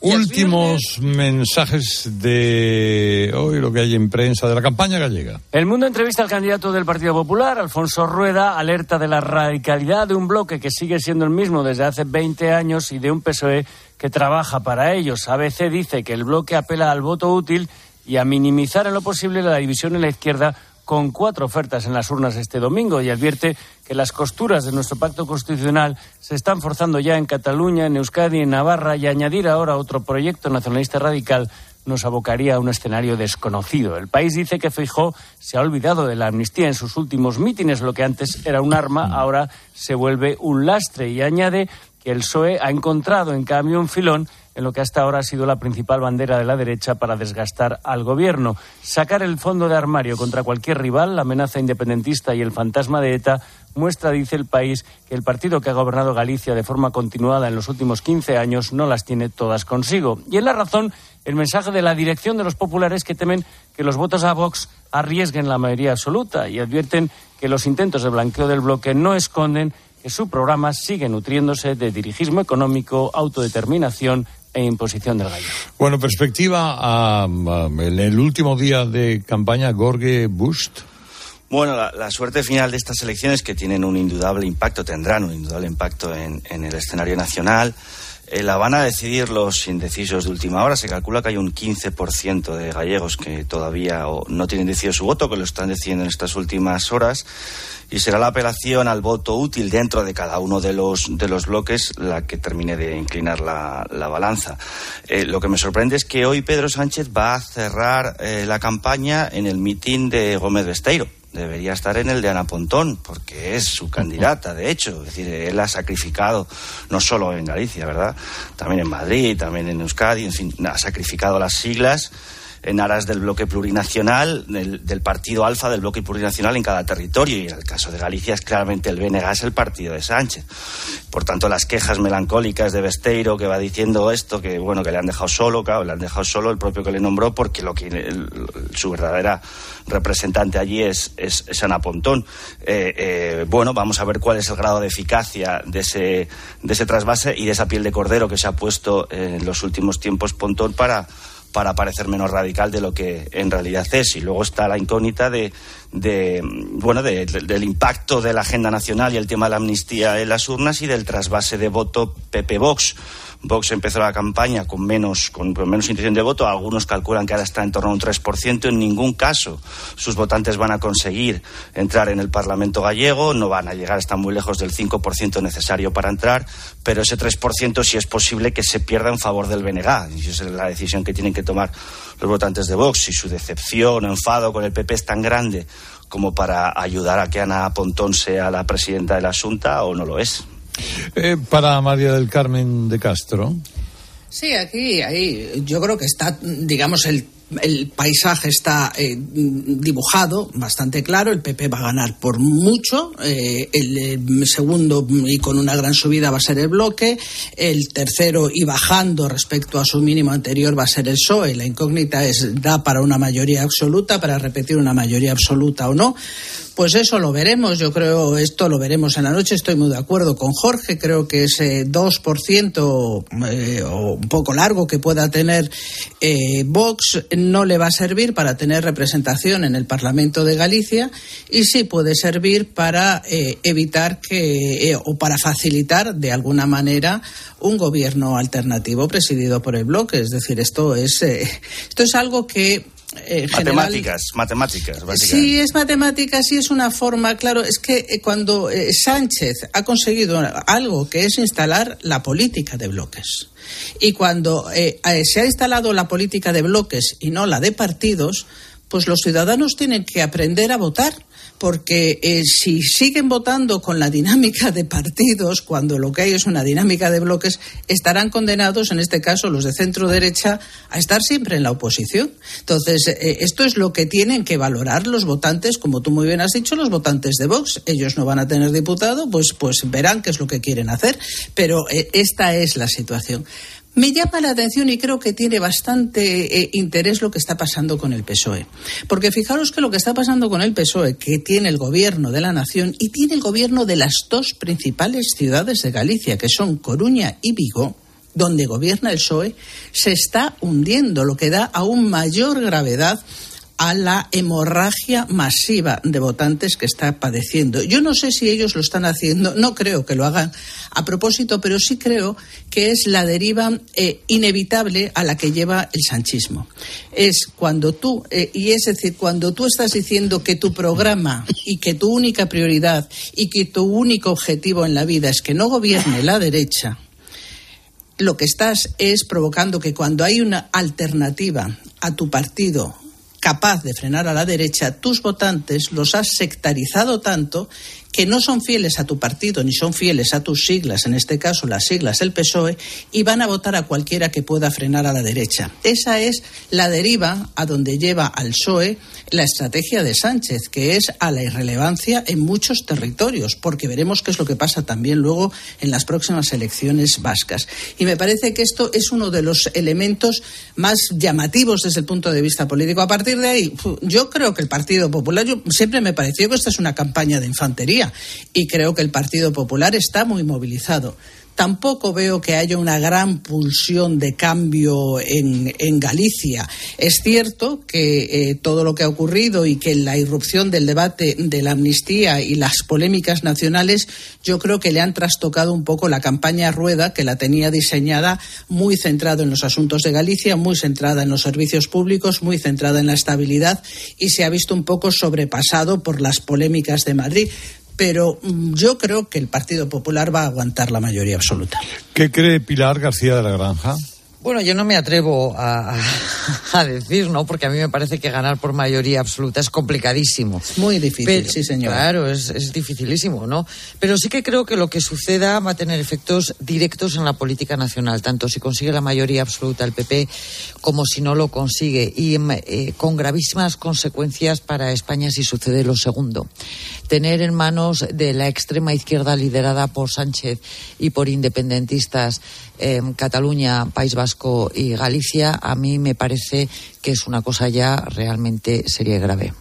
Últimos mensajes de hoy, lo que hay en prensa de la campaña gallega.
El mundo entrevista al candidato del Partido Popular, Alfonso Rueda, alerta de la radicalidad de un bloque que sigue siendo el mismo desde hace 20 años y de un PSOE que trabaja para ellos. ABC dice que el bloque apela al voto útil y a minimizar en lo posible la división en la izquierda con cuatro ofertas en las urnas este domingo y advierte que las costuras de nuestro pacto constitucional se están forzando ya en Cataluña, en Euskadi, en Navarra y añadir ahora otro proyecto nacionalista radical nos abocaría a un escenario desconocido. El país dice que Feijó se ha olvidado de la amnistía en sus últimos mítines, lo que antes era un arma, ahora se vuelve un lastre y añade que el PSOE ha encontrado en cambio un filón en lo que hasta ahora ha sido la principal bandera de la derecha para desgastar al gobierno. Sacar el fondo de armario contra cualquier rival, la amenaza independentista y el fantasma de ETA muestra, dice el país, que el partido que ha gobernado Galicia de forma continuada en los últimos 15 años no las tiene todas consigo. Y en la razón, el mensaje de la dirección de los populares que temen que los votos a Vox arriesguen la mayoría absoluta y advierten que los intentos de blanqueo del bloque no esconden que su programa sigue nutriéndose de dirigismo económico, autodeterminación e imposición del gallo.
Bueno, perspectiva a, a- en el último día de campaña, Gorge Bust.
Bueno, la, la suerte final de estas elecciones que tienen un indudable impacto, tendrán un indudable impacto en, en el escenario nacional, la van a decidir los indecisos de última hora. Se calcula que hay un 15% de gallegos que todavía no tienen decidido su voto, que lo están decidiendo en estas últimas horas. Y será la apelación al voto útil dentro de cada uno de los, de los bloques la que termine de inclinar la, balanza. Eh, lo que me sorprende es que hoy Pedro Sánchez va a cerrar eh, la campaña en el mitin de Gómez Besteiro debería estar en el de Ana Pontón, porque es su candidata, de hecho. Es decir, él ha sacrificado, no solo en Galicia, ¿verdad? También en Madrid, también en Euskadi, en fin, ha sacrificado las siglas en aras del bloque plurinacional, del, partido alfa del bloque plurinacional en cada territorio. Y en el caso de Galicia es claramente el BNG es el partido de Sánchez. Por tanto, las quejas melancólicas de Besteiro que va diciendo esto, que bueno, que le han dejado solo, claro, le han dejado solo el propio que le nombró porque lo que su verdadera representante allí es, es, Ana Pontón. Eh, eh, bueno, vamos a ver cuál es el grado de eficacia de ese, de ese trasvase y de esa piel de cordero que se ha puesto en los últimos tiempos Pontón para para parecer menos radical de lo que en realidad es. Y luego está la incógnita de, de bueno, del impacto de la agenda nacional y el tema de la amnistía en las urnas y del trasvase de voto PP Vox empezó la campaña con menos, con menos intención de voto. Algunos calculan que ahora está en torno a un 3%. En ningún caso sus votantes van a conseguir entrar en el Parlamento gallego. No van a llegar, están muy lejos del 5% necesario para entrar. Pero ese 3% sí es posible que se pierda en favor del BNG. Y esa es la decisión que tienen que tomar los votantes de Vox. Si su decepción o enfado con el PP es tan grande como para ayudar a que Ana Pontón sea la presidenta de la Junta o no lo es.
Eh, para María del Carmen de Castro.
Sí, aquí, ahí, yo creo que está, digamos, el el paisaje está eh, dibujado bastante claro. El PP va a ganar por mucho. Eh, el, segundo, y con una gran subida, va a ser el bloque. El tercero, y bajando respecto a su mínimo anterior, va a ser el PSOE. La incógnita es: ¿da para una mayoría absoluta, para repetir una mayoría absoluta o no? Pues eso lo veremos, yo creo, esto lo veremos en la noche, estoy muy de acuerdo con Jorge, creo que ese 2% eh, o un poco largo que pueda tener eh, Vox no le va a servir para tener representación en el Parlamento de Galicia y sí puede servir para eh, evitar que eh, o para facilitar de alguna manera un gobierno alternativo presidido por el bloque. Es decir, esto es, esto es algo que
eh, matemáticas, matemáticas, básicamente.
Sí, es matemáticas y es una forma, claro, es que eh, cuando eh, Sánchez ha conseguido algo que es instalar la política de bloques y cuando se ha instalado la política de bloques y no la de partidos, pues los ciudadanos tienen que aprender a votar porque eh, si siguen votando con la dinámica de partidos, cuando lo que hay es una dinámica de bloques, estarán condenados, en este caso los de centro derecha, a estar siempre en la oposición. Entonces, eh, esto es lo que tienen que valorar los votantes, como tú muy bien has dicho, los votantes de Vox. Ellos no van a tener diputado, pues, pues verán qué es lo que quieren hacer, pero eh, esta es la situación. Me llama la atención y creo que tiene bastante eh, interés lo que está pasando con el PSOE. Porque fijaros que lo que está pasando con el PSOE, que tiene el gobierno de la nación y tiene el gobierno de las dos principales ciudades de Galicia, que son Coruña y Vigo, donde gobierna el PSOE, se está hundiendo, lo que da aún mayor gravedad a la hemorragia masiva de votantes que está padeciendo. Yo no sé si ellos lo están haciendo, no creo que lo hagan a propósito, pero sí creo que es la deriva eh, inevitable a la que lleva el sanchismo. Es cuando tú, eh, y es decir, cuando tú estás diciendo que tu programa y que tu única prioridad y que tu único objetivo en la vida es que no gobierne la derecha, lo que estás es provocando que cuando hay una alternativa a tu partido capaz de frenar a la derecha, tus votantes los has sectarizado tanto que no son fieles a tu partido ni son fieles a tus siglas, en este caso las siglas del PSOE, y van a votar a cualquiera que pueda frenar a la derecha. Esa es la deriva a donde lleva al PSOE la estrategia de Sánchez, que es a la irrelevancia en muchos territorios, porque veremos qué es lo que pasa también luego en las próximas elecciones vascas. Y me parece que esto es uno de los elementos más llamativos desde el punto de vista político. A partir de ahí, yo creo que el Partido Popular, yo, siempre me pareció que esta es una campaña de infantería y creo que el Partido Popular está muy movilizado. Tampoco veo que haya una gran pulsión de cambio en, en Galicia. Es cierto que eh, todo lo que ha ocurrido y que la irrupción del debate de la amnistía y las polémicas nacionales, yo creo que le han trastocado un poco la campaña Rueda, que la tenía diseñada muy centrada en los asuntos de Galicia, muy centrada en los servicios públicos, muy centrada en la estabilidad y se ha visto un poco sobrepasado por las polémicas de Madrid pero mm, yo creo que el Partido Popular va a aguantar la mayoría absoluta.
¿Qué cree Pilar García de la Granja?
Bueno, yo no me atrevo *laughs* a, decir, ¿no? Porque a mí me parece que ganar por mayoría absoluta es complicadísimo.
Muy difícil, sí, señor.
Claro, es, es, dificilísimo, ¿no? Pero sí que creo que lo que suceda va a tener efectos directos en la política nacional, tanto si consigue la mayoría absoluta el PP como si no lo consigue, y eh, con gravísimas consecuencias para España si sucede lo segundo. Tener en manos de la extrema izquierda liderada por Sánchez y por independentistas eh, Cataluña, País Vasco y Galicia, a mí me parece que es una cosa ya realmente seria y grave.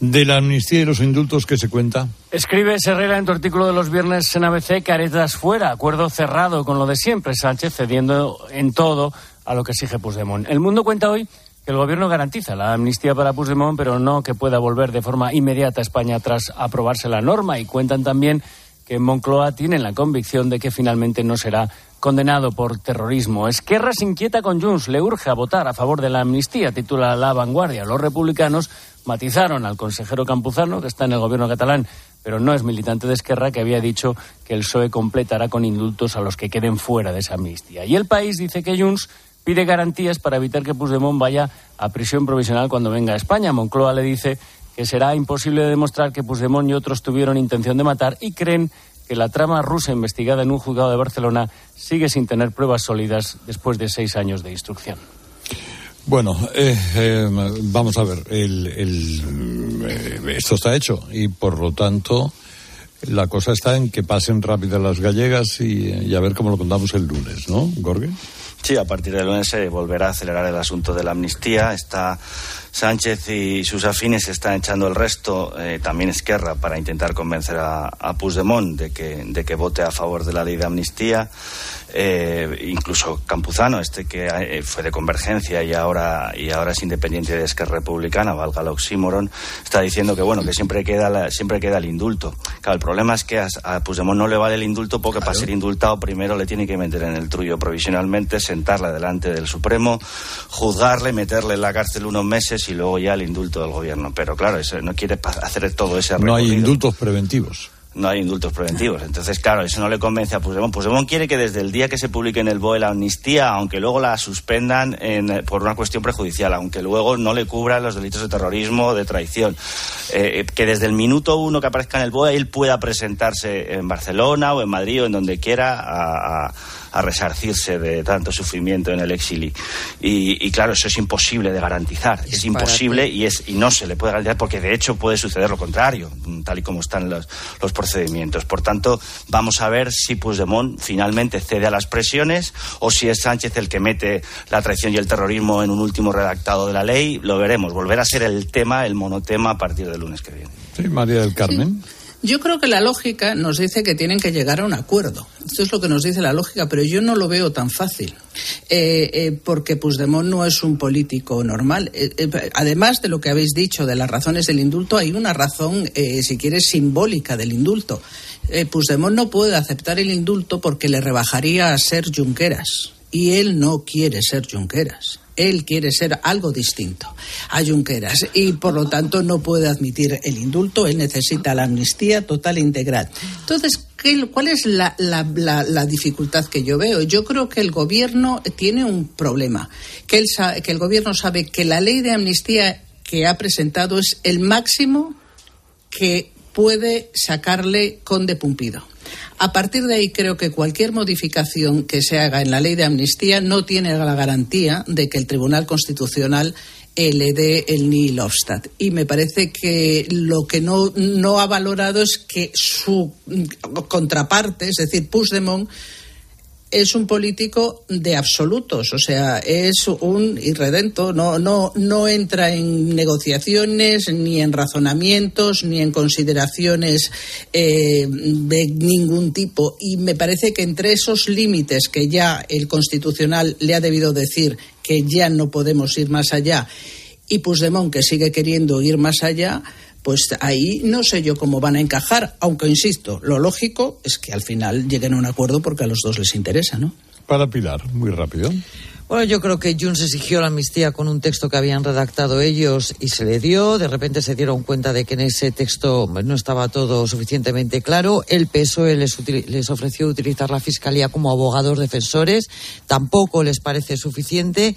De la amnistía y los indultos que se cuenta.
Escribe Herrera en tu artículo de los viernes en ABC, caretas fuera, acuerdo cerrado con lo de siempre, Sánchez cediendo en todo a lo que exige Puigdemont. El mundo cuenta hoy que el gobierno garantiza la amnistía para Puigdemont, pero no que pueda volver de forma inmediata a España tras aprobarse la norma y cuentan también que en Moncloa tienen la convicción de que finalmente no será condenado por terrorismo. Esquerra se inquieta con Junts, le urge a votar a favor de la amnistía, titula La Vanguardia. Los republicanos matizaron al consejero Campuzano, que está en el gobierno catalán, pero no es militante de Esquerra, que había dicho que el PSOE completará con indultos a los que queden fuera de esa amnistía. Y el país dice que Junts pide garantías para evitar que Puigdemont vaya a prisión provisional cuando venga a España. Moncloa le dice que será imposible demostrar que Puigdemont y otros tuvieron intención de matar y creen que la trama rusa investigada en un juzgado de Barcelona sigue sin tener pruebas sólidas después de seis años de instrucción.
Bueno, eh, eh, vamos a ver, eh, esto está hecho y por lo tanto la cosa está en que pasen rápido las gallegas y, y a ver cómo lo contamos el lunes, ¿no, Gorge?
Sí, a partir del lunes se volverá a acelerar el asunto de la amnistía. Está Sánchez y sus afines se están echando el resto, eh, también Esquerra, para intentar convencer a, a Puigdemont de que, de que vote a favor de la ley de amnistía. Eh, incluso Campuzano, este que eh, fue de Convergencia y ahora, y ahora es independiente de Esquerra Republicana, valga el oxímoron, está diciendo que bueno, que siempre queda, siempre queda el indulto. Claro, el problema es que a, a Puigdemont no le vale el indulto porque para ser indultado primero le tiene que meter en el trullo provisionalmente, sentarle delante del Supremo, juzgarle, meterle en la cárcel unos meses y luego ya el indulto del gobierno. Pero claro, eso, no quiere hacer todo ese recorrido.
No hay indultos preventivos
no hay indultos preventivos. Entonces, claro, eso no le convence a Puigdemont. Puigdemont quiere que desde el día que se publique en el BOE la amnistía, aunque luego la suspendan en, por una cuestión prejudicial, aunque luego no le cubran los delitos de terrorismo o de traición, eh, que desde el minuto uno que aparezca en el BOE él pueda presentarse en Barcelona o en Madrid o en donde quiera a, a a resarcirse de tanto sufrimiento en el exilio. Y, y claro, eso es imposible de garantizar. Es, es imposible y, es, y no se le puede garantizar porque de hecho puede suceder lo contrario, tal y como están los, los procedimientos. Por tanto, vamos a ver si Puigdemont finalmente cede a las presiones o si es Sánchez el que mete la traición y el terrorismo en un último redactado de la ley. Lo veremos. Volverá a ser el tema, el monotema a partir del lunes que viene.
Sí, María del Carmen.
Sí. Yo creo que la lógica nos dice que tienen que llegar a un acuerdo. Esto es lo que nos dice la lógica, pero yo no lo veo tan fácil. Eh, eh, porque Puigdemont no es un político normal. Eh, además de lo que habéis dicho de las razones del indulto, hay una razón, si quieres, simbólica del indulto. Puigdemont no puede aceptar el indulto porque le rebajaría a ser Junqueras. Y él no quiere ser Junqueras él quiere ser algo distinto a Junqueras y por lo tanto no puede admitir el indulto, él necesita la amnistía total e integral. Entonces, ¿qué, ¿cuál es la, la, la, la, dificultad que yo veo? Yo creo que el gobierno tiene un problema, que, él que el gobierno sabe que la ley de amnistía que ha presentado es el máximo que puede sacarle con de Pumpido. A partir de ahí creo que cualquier modificación que se haga en la ley de amnistía no tiene la garantía de que el Tribunal Constitucional eh, le dé el nihil obstat. Y me parece que lo que no, ha valorado es que su contraparte, es decir, Puigdemont, es un político de absolutos, o sea, es un irredento, no, no, no entra en negociaciones, ni en razonamientos, ni en consideraciones eh, de ningún tipo. Y me parece que entre esos límites que ya el Constitucional le ha debido decir que ya no podemos ir más allá, y Puigdemont que sigue queriendo ir más allá, pues ahí no sé yo cómo van a encajar, aunque insisto, lo lógico es que al final lleguen a un acuerdo porque a los dos les interesa, ¿no?
Para Pilar, muy rápido.
Bueno, yo creo que Junts exigió la amnistía con un texto que habían redactado ellos y se le dio. De repente se dieron cuenta de que en ese texto no estaba todo suficientemente claro. El PSOE les, les ofreció utilizar la Fiscalía como abogados defensores. Tampoco les parece suficiente.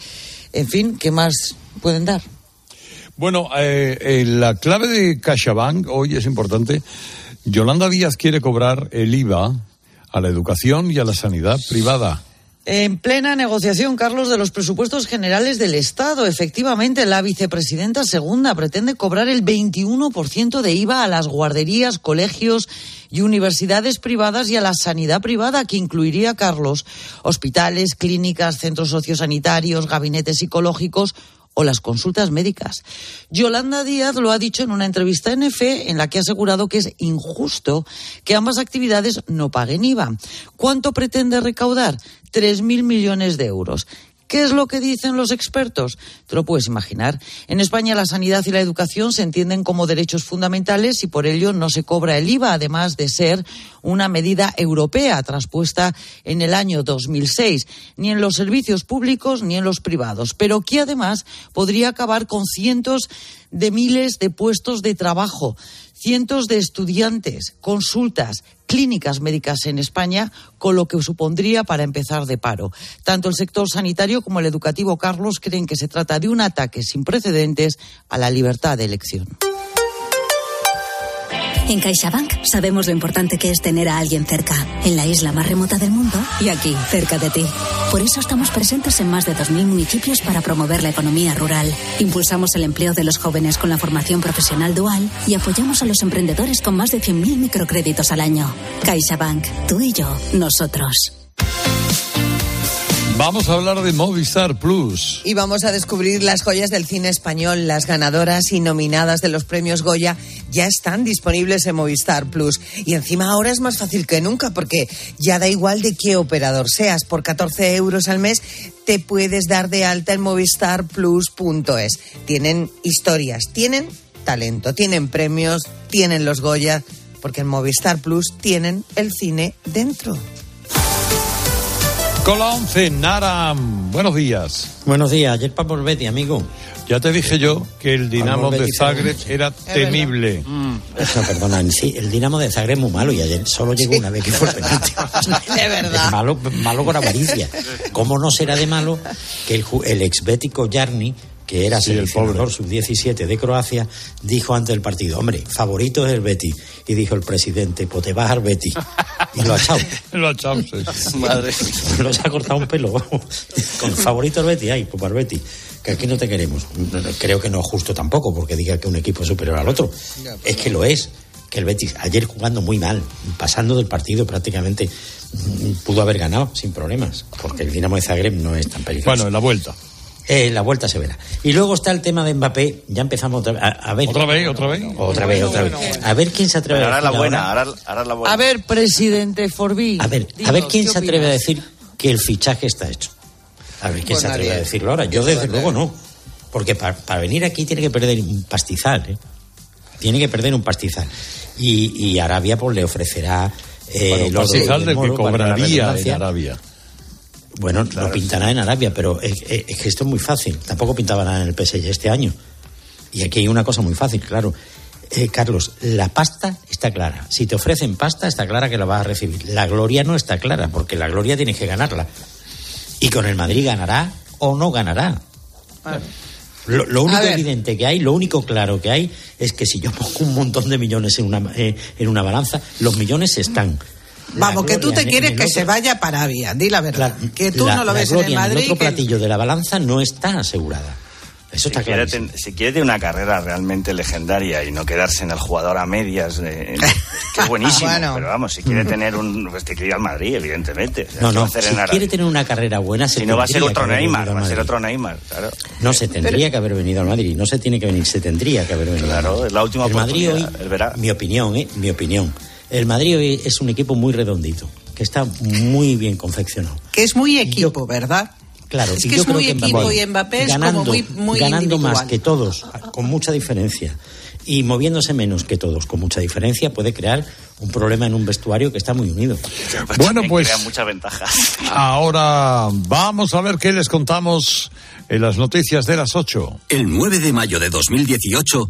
En fin, ¿qué más pueden dar?
Bueno, eh, eh, la clave de CaixaBank hoy es importante. Yolanda Díaz quiere cobrar el IVA a la educación y a la sanidad privada.
En plena negociación, Carlos, de los presupuestos generales del Estado. Efectivamente, la vicepresidenta segunda pretende cobrar el 21% de IVA a las guarderías, colegios y universidades privadas y a la sanidad privada, que incluiría, Carlos, hospitales, clínicas, centros sociosanitarios, gabinetes psicológicos o las consultas médicas. Yolanda Díaz lo ha dicho en una entrevista en EFE en la que ha asegurado que es injusto que ambas actividades no paguen IVA. ¿Cuánto pretende recaudar? Tres mil millones de euros. ¿Qué es lo que dicen los expertos? Te lo puedes imaginar. En España la sanidad y la educación se entienden como derechos fundamentales y por ello no se cobra el IVA, además de ser una medida europea traspuesta en el año 2006, ni en los servicios públicos ni en los privados, pero que además podría acabar con cientos de miles de puestos de trabajo, cientos de estudiantes, consultas, clínicas médicas en España, con lo que supondría para empezar de paro. Tanto el sector sanitario como el educativo, Carlos, creen que se trata de un ataque sin precedentes a la libertad de elección.
En CaixaBank sabemos lo importante que es tener a alguien cerca, en la isla más remota del mundo y aquí, cerca de ti. Por eso estamos presentes en más de 2.000 municipios para promover la economía rural. Impulsamos el empleo de los jóvenes con la formación profesional dual y apoyamos a los emprendedores con más de 100.000 microcréditos al año. CaixaBank, tú y yo, nosotros.
Vamos a hablar de Movistar Plus.
Y vamos a descubrir las joyas del cine español. Las ganadoras y nominadas de los premios Goya ya están disponibles en Movistar Plus. Y encima ahora es más fácil que nunca porque ya da igual de qué operador seas. Por 14 euros al mes te puedes dar de alta en movistarplus.es. Tienen historias, tienen talento, tienen premios, tienen los Goya. Porque en Movistar Plus tienen el cine dentro.
Con la 11, Nara, buenos días.
Buenos días, ayer para Betty, amigo.
Ya te dije yo que el Dinamo de Zagreb era temible.
No, perdona, sí, el Dinamo de Zagreb es muy malo y ayer solo llegó una vez que fue *laughs* penalti.
De verdad.
Es malo, malo con avaricia. ¿Cómo no será de malo que el, el exbético Jarni que era
Sí, el
seleccionador sub-17 de Croacia, dijo antes del partido, hombre, favorito es el Betty. Y dijo el presidente, pues te vas al Betty. Y lo ha echado. *laughs*
Lo ha echado, sí.
Madre. *laughs* Lo se ha cortado un pelo. Con favorito el Betty, ay, pues para el Betty. Que aquí no te queremos. Creo que no es justo tampoco, porque diga que un equipo es superior al otro. Es que lo es. Que el Betis, ayer jugando muy mal, pasando del partido prácticamente, mm, pudo haber ganado sin problemas, porque el Dinamo de Zagreb no es tan peligroso.
Bueno, en la vuelta.
Eh, la vuelta se verá. Y luego está el tema de Mbappé. Ya empezamos otra vez. A, a ver.
¿Otra vez? ¿Otra vez?
Otra vez, otra vez. A ver quién se atreve
Pero
a
ahora es la
decir
buena,
ahora-
ahora, ahora es la buena.
A ver, presidente Forbí.
A ver, a ver quién
¿qué
se atreve a decir que el fichaje está hecho. A ver quién
Pues
se atreve
nadie.
a decirlo ahora. Yo desde luego no. Porque para, para venir aquí tiene que perder un pastizal, ¿eh? Tiene que perder un pastizal. Y, y Arabia pues le ofrecerá eh,
Bueno,
los
pastizal del que cobraría en. Arabia.
Bueno, lo pintará en Arabia, pero es, es- es que esto es muy fácil. Tampoco pintaba nada en el PSG este año. Y aquí hay una cosa muy fácil, claro. Eh, Carlos, la pasta está clara. Si te ofrecen pasta, está clara que la vas a recibir. La gloria no está clara, porque la gloria tienes que ganarla. Y con el Madrid ganará o no ganará. Lo, lo único evidente que hay, lo único claro que hay, es que si yo *laughs* pongo un montón de millones en una, eh, en una balanza, los millones están.
Vamos, que tú te
en-
quieres
en
que
el
se
otro-
vaya para Arabia, di la verdad. que tú
la-
no lo ves en el
gloria
Madrid.
otro
que-
platillo de la balanza no está asegurada. Eso
si
está
quiere, ten- si quiere tener una carrera realmente legendaria y no quedarse en el jugador a medias, eh, *laughs* que es buenísimo,
Bueno.
pero vamos, si quiere tener un... Pues tiene que ir al Madrid, evidentemente. O sea,
No,
¿qué va
no, si
en Arabia?
quiere tener una carrera buena, se
Si no va a ser otro
que haber
Neymar, va a ser
Madrid.
otro Neymar, claro.
No, se tendría que haber venido al Madrid. No se tiene que venir, se tendría que haber venido.
Claro, es la última
el Madrid hoy,
verá.
mi opinión, ¿eh? Mi opinión. El Madrid hoy es un equipo muy redondito, que está muy bien confeccionado.
Que es muy equipo, ¿verdad?
Claro,
Es
y
que
yo
es
creo
muy
que
equipo
Mbappé,
y Mbappé es
ganando,
como muy, muy
ganando más que todos, con mucha diferencia, y moviéndose menos que todos, con mucha diferencia, puede crear un problema en un vestuario que está muy unido.
Bueno, pues
Crea muchas ventajas.
ahora vamos a ver qué les contamos en las noticias de las 8.
El 9 de mayo de 2018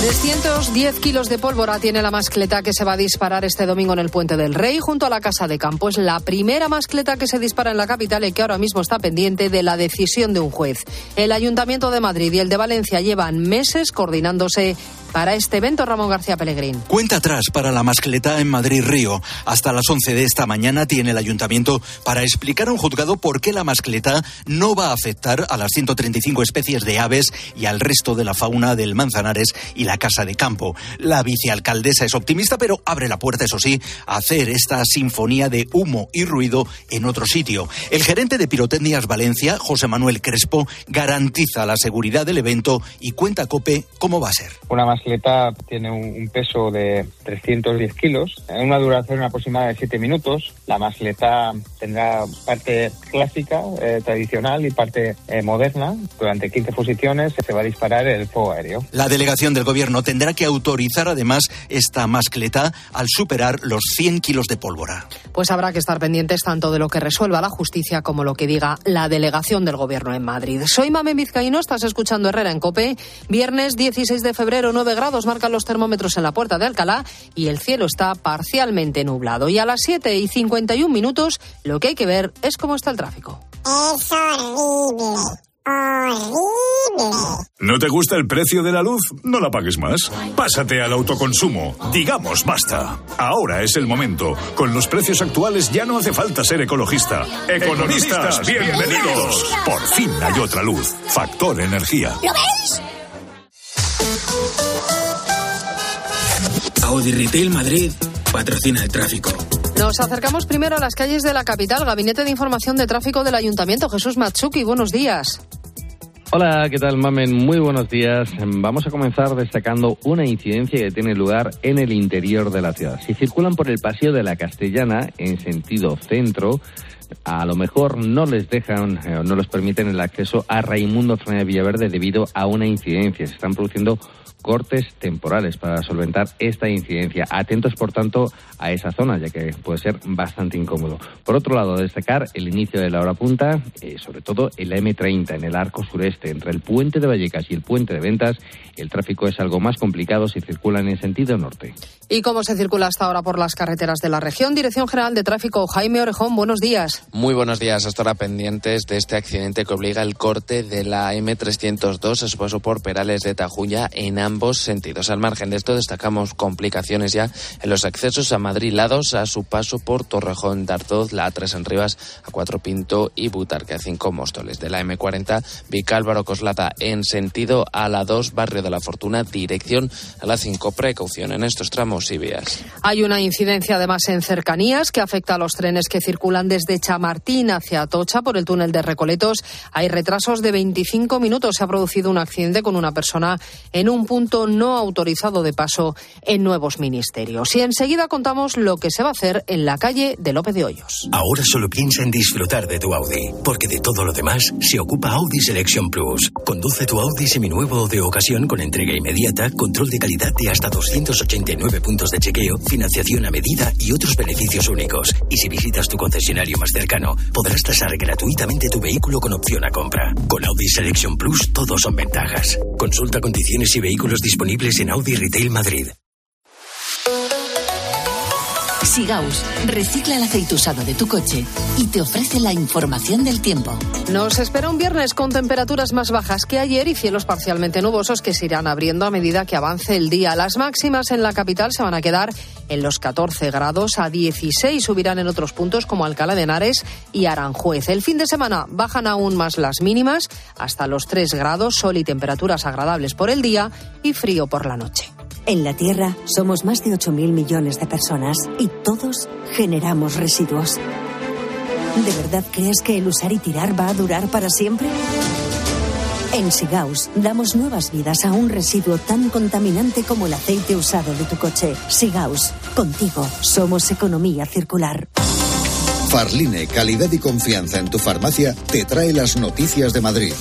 310 kilos de pólvora tiene la mascleta que se va a disparar este domingo en el Puente del Rey junto a la Casa de Campo. Es la primera mascleta que se dispara en la capital y que ahora mismo está pendiente de la decisión de un juez. El Ayuntamiento de Madrid y el de Valencia llevan meses coordinándose para este evento. Ramón García Pellegrín.
Cuenta atrás para la mascleta en Madrid Río. Hasta las 11 de esta mañana tiene el ayuntamiento para explicar a un juzgado por qué la mascleta no va a afectar a las 135 especies de aves y al resto de la fauna del Manzanares y la Casa de Campo. La vicealcaldesa es optimista, pero abre la puerta, eso sí, a hacer esta sinfonía de humo y ruido en otro sitio. El gerente de Pirotecnias Valencia, José Manuel Crespo, garantiza la seguridad del evento y cuenta a COPE cómo va a ser.
Una mascleta tiene un, un peso de 310 kilos, en una duración aproximada de 7 minutos. La mascleta tendrá parte clásica, eh, tradicional y parte eh, moderna. Durante 15 posiciones se va a disparar el fuego aéreo.
La delegación del gobierno tendrá que autorizar además esta mascleta al superar los 100 kilos de pólvora.
Pues habrá que estar pendientes tanto de lo que resuelva la justicia como lo que diga la delegación del gobierno en Madrid. Soy Mamen Vizcaíno, estás escuchando Herrera en Cope. Viernes 16 de febrero, 9 grados marcan los termómetros en la puerta de Alcalá y el cielo está parcialmente nublado. Y a las 7 y 51 minutos lo que hay que ver es cómo está el tráfico.
Es horrible. Horrible.
¿No te gusta el precio de la luz? No la pagues más. Pásate al autoconsumo. Digamos basta. Ahora es el momento. Con los precios actuales ya no hace falta ser ecologista. Economistas, bienvenidos. Por fin hay otra luz. Factor energía.
¿Lo veis?
Audi Retail Madrid patrocina el tráfico.
Nos acercamos primero a las calles de la capital. Gabinete de Información de Tráfico del Ayuntamiento. Jesús Matsuki, buenos días.
Hola, ¿qué tal, Mamen? Muy buenos días. Vamos a comenzar destacando una incidencia que tiene lugar en el interior de la ciudad. Si circulan por el Paseo de la Castellana en sentido centro, a lo mejor no les dejan eh, o no les permiten el acceso a Raimundo Fernández Villaverde debido a una incidencia. Se están produciendo cortes temporales para solventar esta incidencia. Atentos, por tanto, a esa zona, ya que puede ser bastante incómodo. Por otro lado, destacar el inicio de la hora punta, eh, sobre todo en la M30, en el arco sureste, entre el puente de Vallecas y el puente de Ventas, el tráfico es algo más complicado si circulan en sentido norte.
¿Y cómo se circula hasta ahora por las carreteras de la región? Dirección General de Tráfico, Jaime Orejón, buenos días.
Muy buenos días. Hasta ahora pendientes de este accidente que obliga el corte de la M302 a su paso por Perales de Tajuya en ambos sentidos. Al margen de esto, destacamos complicaciones ya en los accesos a Madrid lados a su paso por Torrejón de Ardoz, la A3 en Rivas, a Cuatro Pinto y Butarque a 5 Móstoles. De la M40, Vicálvaro Coslata en sentido a la 2, Barrio de la Fortuna, dirección a la 5. Precaución en estos tramos y vías.
Hay una incidencia además en cercanías que afecta a los trenes que circulan desde Chamartín hacia Atocha por el túnel de Recoletos hay retrasos de 25 minutos. Se ha producido un accidente con una persona en un punto no autorizado de paso en nuevos ministerios. Y enseguida contamos lo que se va a hacer en la calle de López de Hoyos.
Ahora solo piensa en disfrutar de tu Audi, porque de todo lo demás se ocupa Audi Selection Plus. Conduce tu Audi seminuevo de ocasión con entrega inmediata, control de calidad de hasta 289 puntos de chequeo, financiación a medida y otros beneficios únicos. Y si visitas tu concesionario más cercano, podrás tasar gratuitamente tu vehículo con opción a compra. Con Audi Selection Plus, todos son ventajas. Consulta condiciones y vehículos disponibles en Audi Retail Madrid.
Sigaus recicla el aceite usado de tu coche y te ofrece la información del tiempo.
Nos espera un viernes con temperaturas más bajas que ayer y cielos parcialmente nubosos que se irán abriendo a medida que avance el día. Las máximas en la capital se van a quedar en los 14 grados, a 16 subirán en otros puntos como Alcalá de Henares y Aranjuez. El fin de semana bajan aún más las mínimas, hasta los 3 grados, sol y temperaturas agradables por el día y frío por la noche.
En la Tierra somos más de 8.000 millones de personas y todos generamos residuos. ¿De verdad crees que el usar y tirar va a durar para siempre? En Sigaus damos nuevas vidas a un residuo tan contaminante como el aceite usado de tu coche. Sigaus, contigo somos economía circular.
Farline, calidad y confianza en tu farmacia, te trae las noticias de Madrid.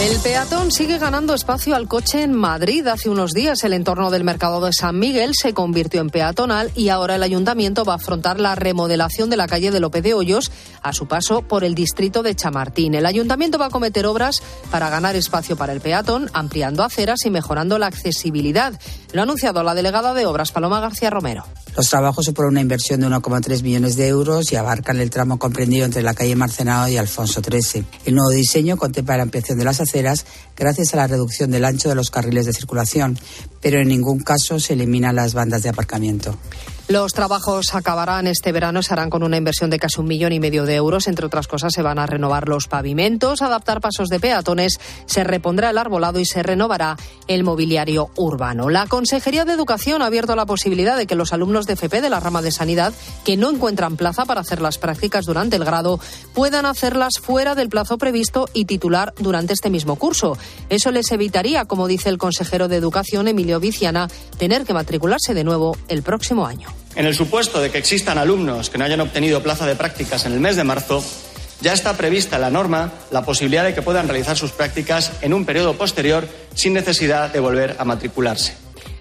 El peatón sigue ganando espacio al coche en Madrid. Hace unos días el entorno del mercado de San Miguel se convirtió en peatonal y ahora el ayuntamiento va a afrontar la remodelación de la calle de López de Hoyos a su paso por el distrito de Chamartín. El ayuntamiento va a cometer obras para ganar espacio para el peatón, ampliando aceras y mejorando la accesibilidad. Lo ha anunciado la delegada de Obras, Paloma García Romero.
Los trabajos suponen una inversión de 1,3 millones de euros y abarcan el tramo comprendido entre la calle Marcenado y Alfonso XIII. El nuevo diseño contempla la ampliación de las aceras gracias a la reducción del ancho de los carriles de circulación, pero en ningún caso se eliminan las bandas de aparcamiento.
Los trabajos acabarán este verano, se harán con una inversión de casi un millón y medio de euros. Entre otras cosas, se van a renovar los pavimentos, adaptar pasos de peatones, se repondrá el arbolado y se renovará el mobiliario urbano. La Consejería de Educación ha abierto la posibilidad de que los alumnos de FP de la rama de sanidad que no encuentran plaza para hacer las prácticas durante el grado puedan hacerlas fuera del plazo previsto y titular durante este mismo curso. Eso les evitaría, como dice el consejero de Educación, Emilio Viciana, tener que matricularse de nuevo el próximo año.
En el supuesto de que existan alumnos que no hayan obtenido plaza de prácticas en el mes de marzo, ya está prevista en la norma la posibilidad de que puedan realizar sus prácticas en un periodo posterior sin necesidad de volver a matricularse.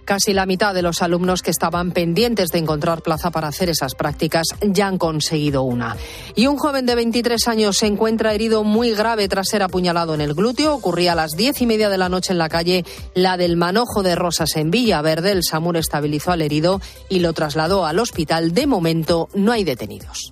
Casi la mitad de los alumnos que estaban pendientes de encontrar plaza para hacer esas prácticas ya han conseguido una. Y un joven de 23 años se encuentra herido muy grave tras ser apuñalado en el glúteo. Ocurría a las diez y media de la noche en la calle La del Manojo de Rosas en Villaverde. El SAMUR estabilizó al herido y lo trasladó al hospital. De momento no hay detenidos.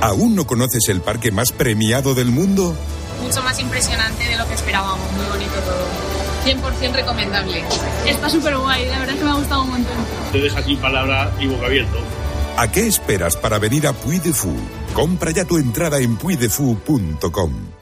¿Aún no conoces el parque más premiado del mundo?
Mucho más impresionante de lo que esperábamos, muy bonito todo. 100% recomendable. Está súper guay, la verdad es que me ha gustado un montón.
Te deja sin palabra y boca abierto.
¿A qué esperas para venir a Puy de Fou? Compra ya tu entrada en puydefou.com.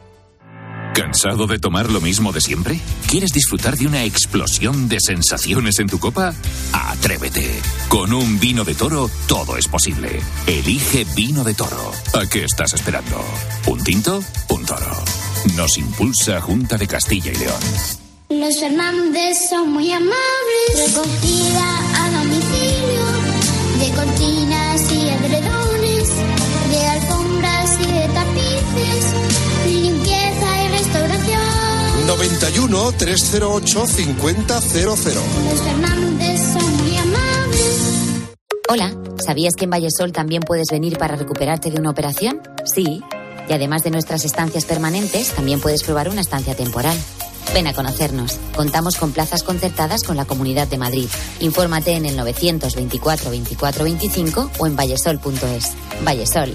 ¿Cansado de tomar lo mismo de siempre? ¿Quieres disfrutar de una explosión de sensaciones en tu copa? Atrévete. Con un vino de toro todo es posible. Elige vino de toro. ¿A qué estás esperando? ¿Un tinto? Un toro. Nos impulsa Junta de Castilla y León.
Los Fernández son muy amables. Recogida a domicilio de cortinas y edredones,
91 308 5000.
Los Fernández son muy amables.
Hola, ¿sabías que en Vallesol también puedes venir para recuperarte de una operación? Sí. Y además de nuestras estancias permanentes, también puedes probar una estancia temporal. Ven a conocernos. Contamos con plazas concertadas con la Comunidad de Madrid. Infórmate en el 924 24 25 o en vallesol.es. Vallesol,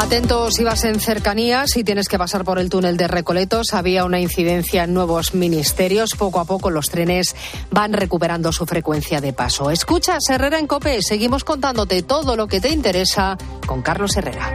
Atentos si vas en cercanías y tienes que pasar por el túnel de Recoletos. Había una incidencia en nuevos ministerios. Poco a poco los trenes van recuperando su frecuencia de paso. Escucha, Herrera en Cope. Seguimos contándote todo lo que te interesa con Carlos Herrera.